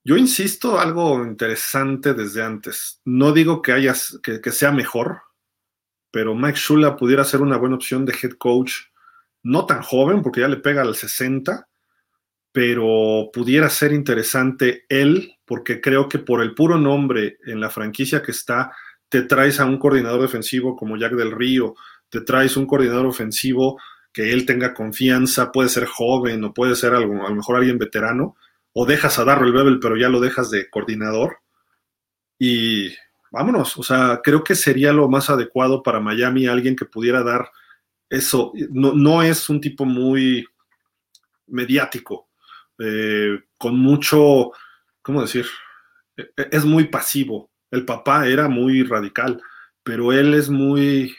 yo insisto algo interesante desde antes. No digo que, hayas, que, sea mejor, pero Mike Shula pudiera ser una buena opción de head coach, no tan joven, porque ya le pega al 60, pero pudiera ser interesante él, porque creo que por el puro nombre en la franquicia que está, te traes a un coordinador defensivo como Jack del Río, te traes un coordinador ofensivo que él tenga confianza, puede ser joven o puede ser algo, a lo mejor alguien veterano, o dejas a Darrell Bebel, pero ya lo dejas de coordinador. Y vámonos, o sea, creo que sería lo más adecuado para Miami alguien que pudiera dar eso. No, no es un tipo muy mediático, eh, con mucho, ¿cómo decir? E, e, es muy pasivo. El papá era muy radical, pero él es muy,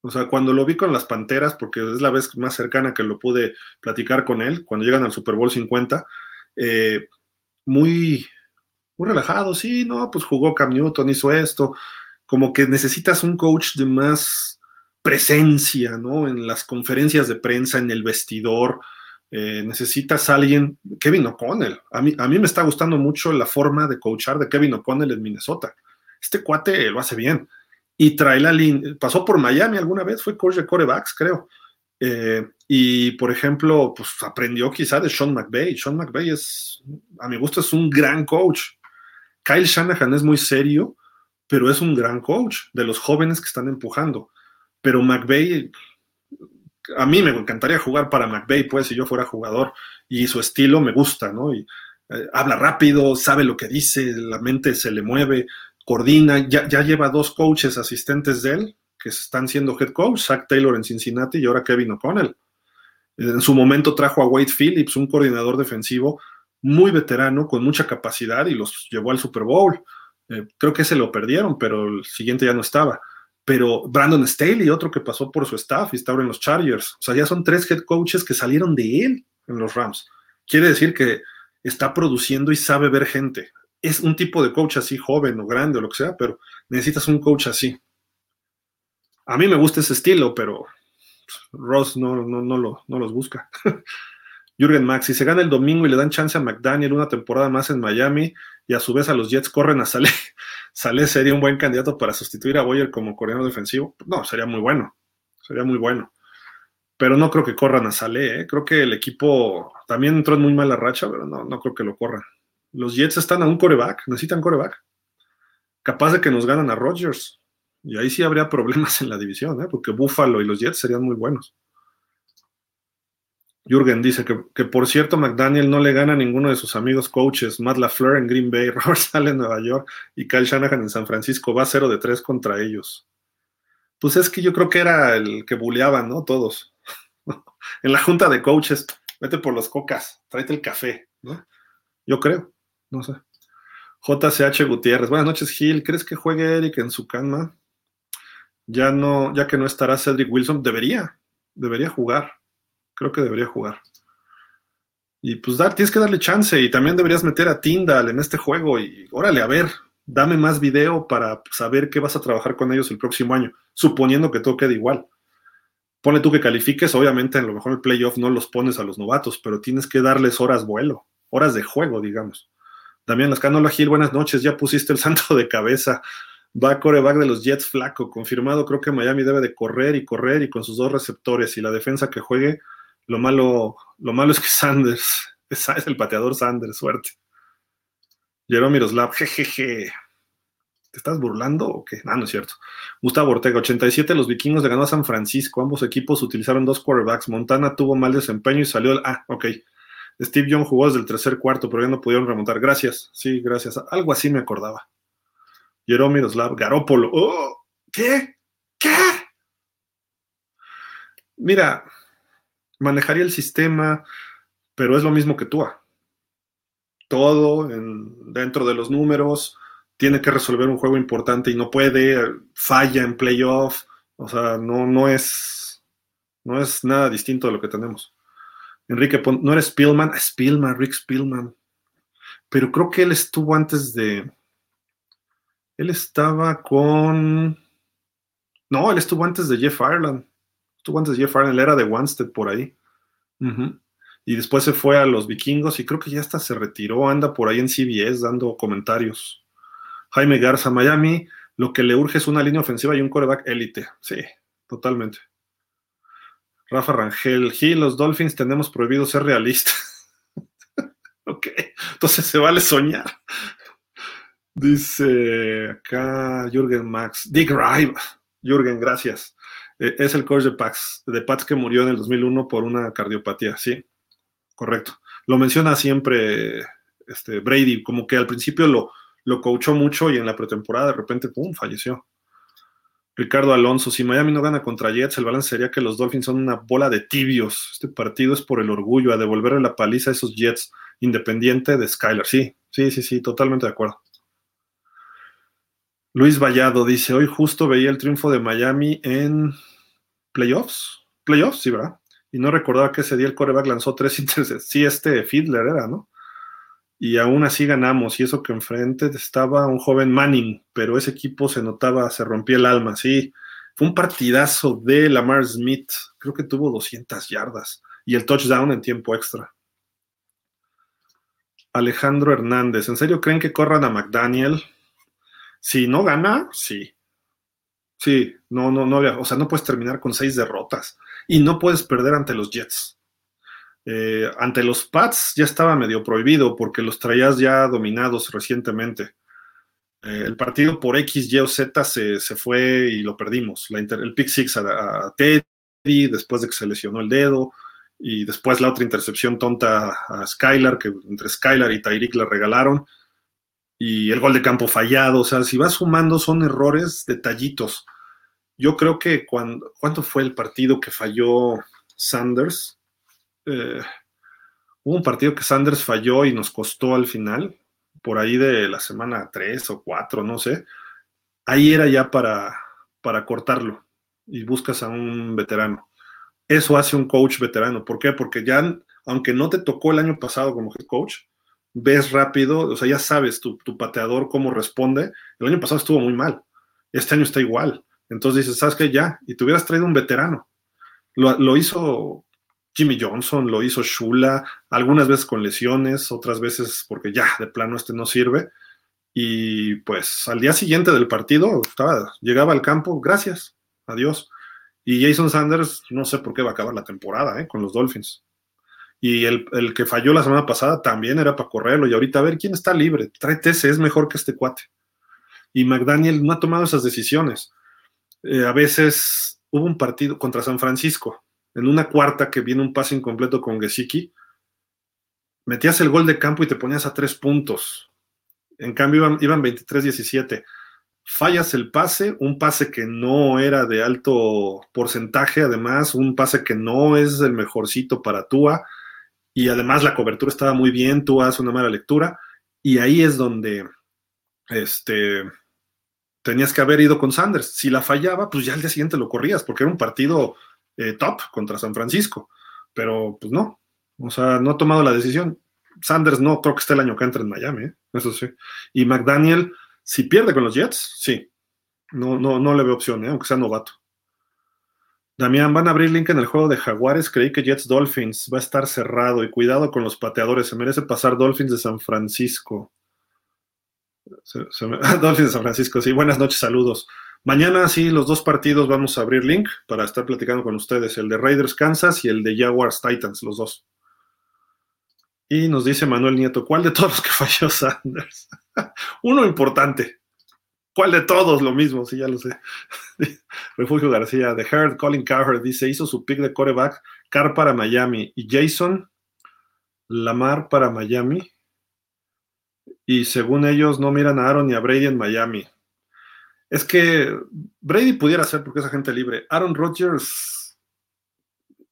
o sea, cuando lo vi con las Panteras, porque es la vez más cercana que lo pude platicar con él, cuando llegan al Super Bowl 50, eh, muy, muy relajado, sí, no, pues jugó Cam Newton, hizo esto, como que necesitas un coach de más presencia, ¿no? En las conferencias de prensa, en el vestidor, eh, necesitas alguien, Kevin O'Connell. A mí, a mí me está gustando mucho la forma de coachar de Kevin O'Connell en Minnesota. Este cuate lo hace bien. Y trae la línea, pasó por Miami alguna vez, fue coach de corebacks, creo. Eh, y por ejemplo, pues aprendió quizá de Sean McVay. Sean McVay es, a mi gusto, es un gran coach. Kyle Shanahan es muy serio, pero es un gran coach de los jóvenes que están empujando. Pero McVay a mí me encantaría jugar para McVeigh, pues, si yo fuera jugador, y su estilo me gusta, ¿no? Y, eh, habla rápido, sabe lo que dice, la mente se le mueve, coordina, ya, lleva dos coaches asistentes de él, que están siendo head coach, Zach Taylor en Cincinnati y ahora Kevin O'Connell. En su momento trajo a Wade Phillips, un coordinador defensivo muy veterano, con mucha capacidad, y los llevó al Super Bowl. Eh, creo que se lo perdieron, pero el siguiente ya no estaba pero Brandon Staley, otro que pasó por su staff y está ahora en los Chargers. O sea, ya son tres head coaches que salieron de él en los Rams. Quiere decir que está produciendo y sabe ver gente. Es un tipo de coach así, joven o grande o lo que sea, pero necesitas un coach así. A mí me gusta ese estilo, pero Ross no, no, no, lo, no los busca. Jürgen Max, si se gana el domingo y le dan chance a McDaniel una temporada más en Miami y a su vez a los Jets corren a Saleh, Saleh sería un buen candidato para sustituir a Boyer como coreano defensivo. No, sería muy bueno, sería muy bueno. Pero no creo que corran a Saleh, ¿eh? creo que el equipo también entró en muy mala racha, pero no, no creo que lo corran. Los Jets están a un coreback, necesitan coreback. Capaz de que nos ganan a Rodgers. Y ahí sí habría problemas en la división, ¿eh? porque Buffalo y los Jets serían muy buenos. Jürgen dice que, por cierto McDaniel no le gana a ninguno de sus amigos coaches, Matt LaFleur en Green Bay, Robert Sale en Nueva York y Kyle Shanahan en San Francisco, va 0 de 3 contra ellos. Pues es que yo creo que era el que buleaban, ¿no? Todos. en la junta de coaches, vete por los cocas, tráete el café, ¿no? Yo creo, no sé. JCH Gutiérrez, buenas noches Gil, ¿crees que juegue Eric en su cama? Ya no, ya que no estará Cedric Wilson, debería, debería jugar Creo que debería jugar. Y pues dar, tienes que darle chance y también deberías meter a Tyndall en este juego y órale, a ver, dame más video para saber qué vas a trabajar con ellos el próximo año, suponiendo que todo quede igual. Pone tú que califiques, obviamente en lo mejor el playoff no los pones a los novatos, pero tienes que darles horas vuelo, horas de juego, digamos. Damián Lascano Gil, buenas noches, ya pusiste el santo de cabeza. Va coreback de los Jets flaco, confirmado, creo que Miami debe de correr y correr y con sus dos receptores y la defensa que juegue, lo malo, lo malo es que Sanders, es, el pateador Sanders, suerte. Jerome Miroslav, jejeje. ¿Te estás burlando o qué? Ah, no es cierto. Gustavo Ortega, 87, los vikingos le ganó a San Francisco. Ambos equipos utilizaron dos quarterbacks. Montana tuvo mal desempeño y salió el... Ah, ok. Steve Young jugó desde el tercer cuarto, pero ya no pudieron remontar. Gracias. Sí, gracias. Algo así me acordaba. Jerome Miroslav, Garópolo. Oh, ¿Qué? ¿Qué? Mira, manejaría el sistema, pero es lo mismo que tú. Todo dentro de los números, tiene que resolver un juego importante y no puede, falla en playoff, o sea, no, no es no es nada distinto de lo que tenemos. Enrique, no eres Spielman, Spielman, Rick Spielman, pero creo que él estuvo antes de, él estaba con, no, él estuvo antes de Jeff Ireland, estuvo antes de Jeff Ireland, él era de Wanstead por ahí. Y después se fue a los vikingos y creo que ya hasta se retiró, anda por ahí en CBS dando comentarios. Jaime Garza, Miami, lo que le urge es una línea ofensiva y un coreback élite. Sí, totalmente. Rafa Rangel, Gil, los Dolphins tenemos prohibido ser realistas. ok, entonces se vale soñar. Dice acá Jürgen Max, Dick Rive. Jürgen, gracias. Eh, es el coach de Pats, de Pats que murió en el 2001 por una cardiopatía, sí, correcto. Lo menciona siempre este, Brady, como que al principio lo, lo coachó mucho y en la pretemporada de repente, ¡pum!, falleció. Ricardo Alonso, si Miami no gana contra Jets, el balance sería que los Dolphins son una bola de tibios. Este partido es por el orgullo, a devolverle la paliza a esos Jets, independiente de Skyler. Sí, sí, sí, sí, totalmente de acuerdo. Luis Vallado dice, hoy justo veía el triunfo de Miami en playoffs. Playoffs, sí, ¿verdad? Y no recordaba que ese día el coreback lanzó tres intercepciones. Sí, este Fiedler era, ¿no? Y aún así ganamos. Y eso que enfrente estaba un joven Manning, pero ese equipo se notaba, se rompía el alma, sí. Fue un partidazo de Lamar Smith, creo que tuvo 200 yardas y el touchdown en tiempo extra. Alejandro Hernández, ¿en serio creen que corran a McDaniel? Si no gana, sí. Sí, no, no, no, o sea, no puedes terminar con seis derrotas y no puedes perder ante los Jets. Eh, ante los Pats ya estaba medio prohibido porque los traías ya dominados recientemente. Eh, el partido por X, Y o Z se, fue y lo perdimos. el pick six a, Teddy después de que se lesionó el dedo y después la otra intercepción tonta a Skylar, que entre Skylar y Tyreek le regalaron. Y el gol de campo fallado. O sea, si vas sumando son errores detallitos. Yo creo que cuando, ¿cuánto fue el partido que falló Sanders? Eh, hubo un partido que Sanders falló y nos costó al final, por ahí de la semana 3 o 4, no sé. Ahí era ya para, para cortarlo y buscas a un veterano. Eso hace un coach veterano. ¿Por qué? Porque ya, aunque no te tocó el año pasado como head coach, ves rápido, o sea, ya sabes tu, pateador cómo responde. El año pasado estuvo muy mal. Este año está igual. Entonces dices, ¿sabes qué? Ya. Y te hubieras traído un veterano. Lo, lo hizo Jimmy Johnson, lo hizo Shula, algunas veces con lesiones, otras veces porque ya de plano este no sirve. Y pues al día siguiente del partido estaba, llegaba al campo, gracias, adiós. Y Jason Sanders, no sé por qué va a acabar la temporada ¿eh? con los Dolphins. Y el, que falló la semana pasada también era para correrlo. Y ahorita a ver quién está libre. Tráete ese, es mejor que este cuate. Y McDaniel no ha tomado esas decisiones. Eh, a veces hubo un partido contra San Francisco en una cuarta que viene un pase incompleto con Gesicki, metías el gol de campo y te ponías a tres puntos. En cambio iban, iban 23-17. Fallas el pase, un pase que no era de alto porcentaje, además, un pase que no es el mejorcito para Tua, y además la cobertura estaba muy bien, Tua hace una mala lectura, y ahí es donde este, tenías que haber ido con Sanders. Si la fallaba, pues ya al día siguiente lo corrías, porque era un partido eh, top contra San Francisco, pero pues no, O sea, no ha tomado la decisión. Sanders no creo que esté el año que entra en Miami, ¿eh? eso sí. Y McDaniel, si pierde con los Jets, sí. No, no, no le veo opción, ¿eh? aunque sea novato. Damián, van a abrir link en el juego de Jaguares. Creí que Jets Dolphins va a estar cerrado y cuidado con los pateadores. Se merece pasar Dolphins de San Francisco. Dolphins de San Francisco, sí. Buenas noches, saludos. Mañana sí, los dos partidos vamos a abrir link para estar platicando con ustedes. El de Raiders Kansas y el de Jaguars Titans, los dos. Y nos dice Manuel Nieto, ¿cuál de todos que falló Sanders? Uno importante. ¿Cuál de todos? Lo mismo, sí, ya lo sé. Refugio García, The Herd, Colin Cowherd dice, hizo su pick de coreback, Carr para Miami y Jason Lamar para Miami. Y según ellos no miran a Aaron ni a Brady en Miami. Es que Brady pudiera ser porque es agente libre. Aaron Rodgers,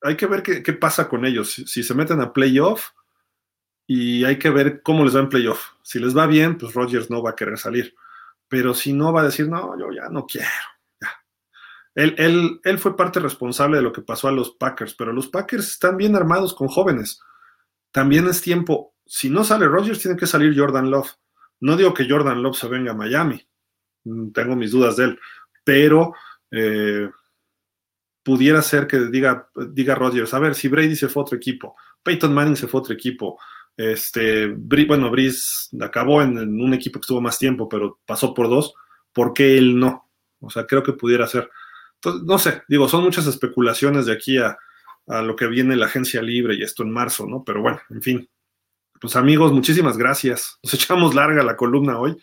hay que ver qué, pasa con ellos. Si, se meten a playoff y hay que ver cómo les va en playoff. Si les va bien, pues Rodgers no va a querer salir pero si no va a decir, no, yo ya no quiero. Él, él, él, fue parte responsable de lo que pasó a los Packers, pero los Packers están bien armados con jóvenes. También es tiempo, si no sale Rodgers, tiene que salir Jordan Love. No digo que Jordan Love se venga a Miami, tengo mis dudas de él, pero eh, pudiera ser que diga, diga Rodgers, a ver, si Brady se fue a otro equipo, Peyton Manning se fue a otro equipo, este, bueno, Brice acabó en, un equipo que estuvo más tiempo, pero pasó por dos. ¿Por qué él no? O sea, creo que pudiera ser. Entonces, no sé, digo, son muchas especulaciones de aquí a, a lo que viene la agencia libre y esto en marzo, ¿no? Pero bueno, en fin. Pues amigos, muchísimas gracias. Nos echamos larga la columna hoy,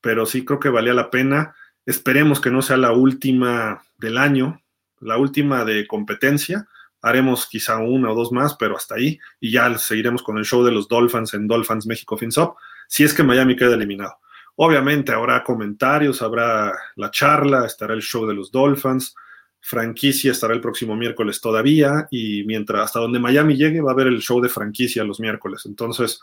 pero sí creo que valía la pena. Esperemos que no sea la última del año, la última de competencia haremos quizá una o dos más, pero hasta ahí, y ya seguiremos con el show de los Dolphins en Dolphins México FinSop, si es que Miami queda eliminado. Obviamente habrá comentarios, habrá la charla, estará el show de los Dolphins, franquicia estará el próximo miércoles todavía, y mientras hasta donde Miami llegue va a haber el show de franquicia los miércoles. Entonces,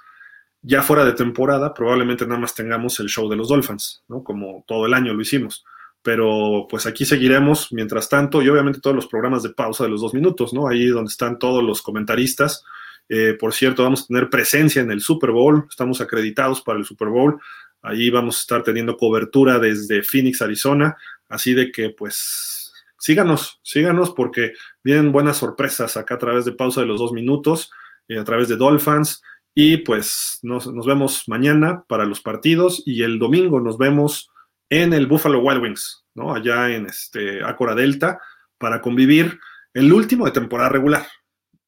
ya fuera de temporada, probablemente nada más tengamos el show de los Dolphins, ¿no? Como todo el año lo hicimos pero pues aquí seguiremos mientras tanto y obviamente todos los programas de pausa de los dos minutos, ¿no? Ahí donde están todos los comentaristas. Eh, por cierto, vamos a tener presencia en el Super Bowl, estamos acreditados para el Super Bowl, ahí vamos a estar teniendo cobertura desde Phoenix, Arizona, así de que pues síganos, síganos porque vienen buenas sorpresas acá a través de pausa de los dos minutos, eh, a través de Dolphins. Y pues nos, nos vemos mañana para los partidos y el domingo nos vemos en el Buffalo Wild Wings, ¿no? Allá en este Acora Delta, para convivir el último de temporada regular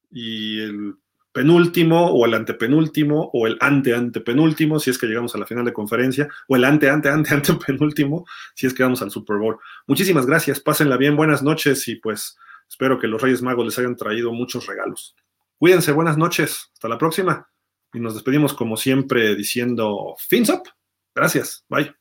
y el penúltimo o el antepenúltimo o el ante antepenúltimo si es que llegamos a la final de conferencia o el ante ante ante antepenúltimo si es que vamos al Super Bowl. Muchísimas gracias, pásenla bien, buenas noches y pues espero que los Reyes Magos les hayan traído muchos regalos. Cuídense, buenas noches, hasta la próxima y nos despedimos como siempre diciendo fins up. Gracias, bye.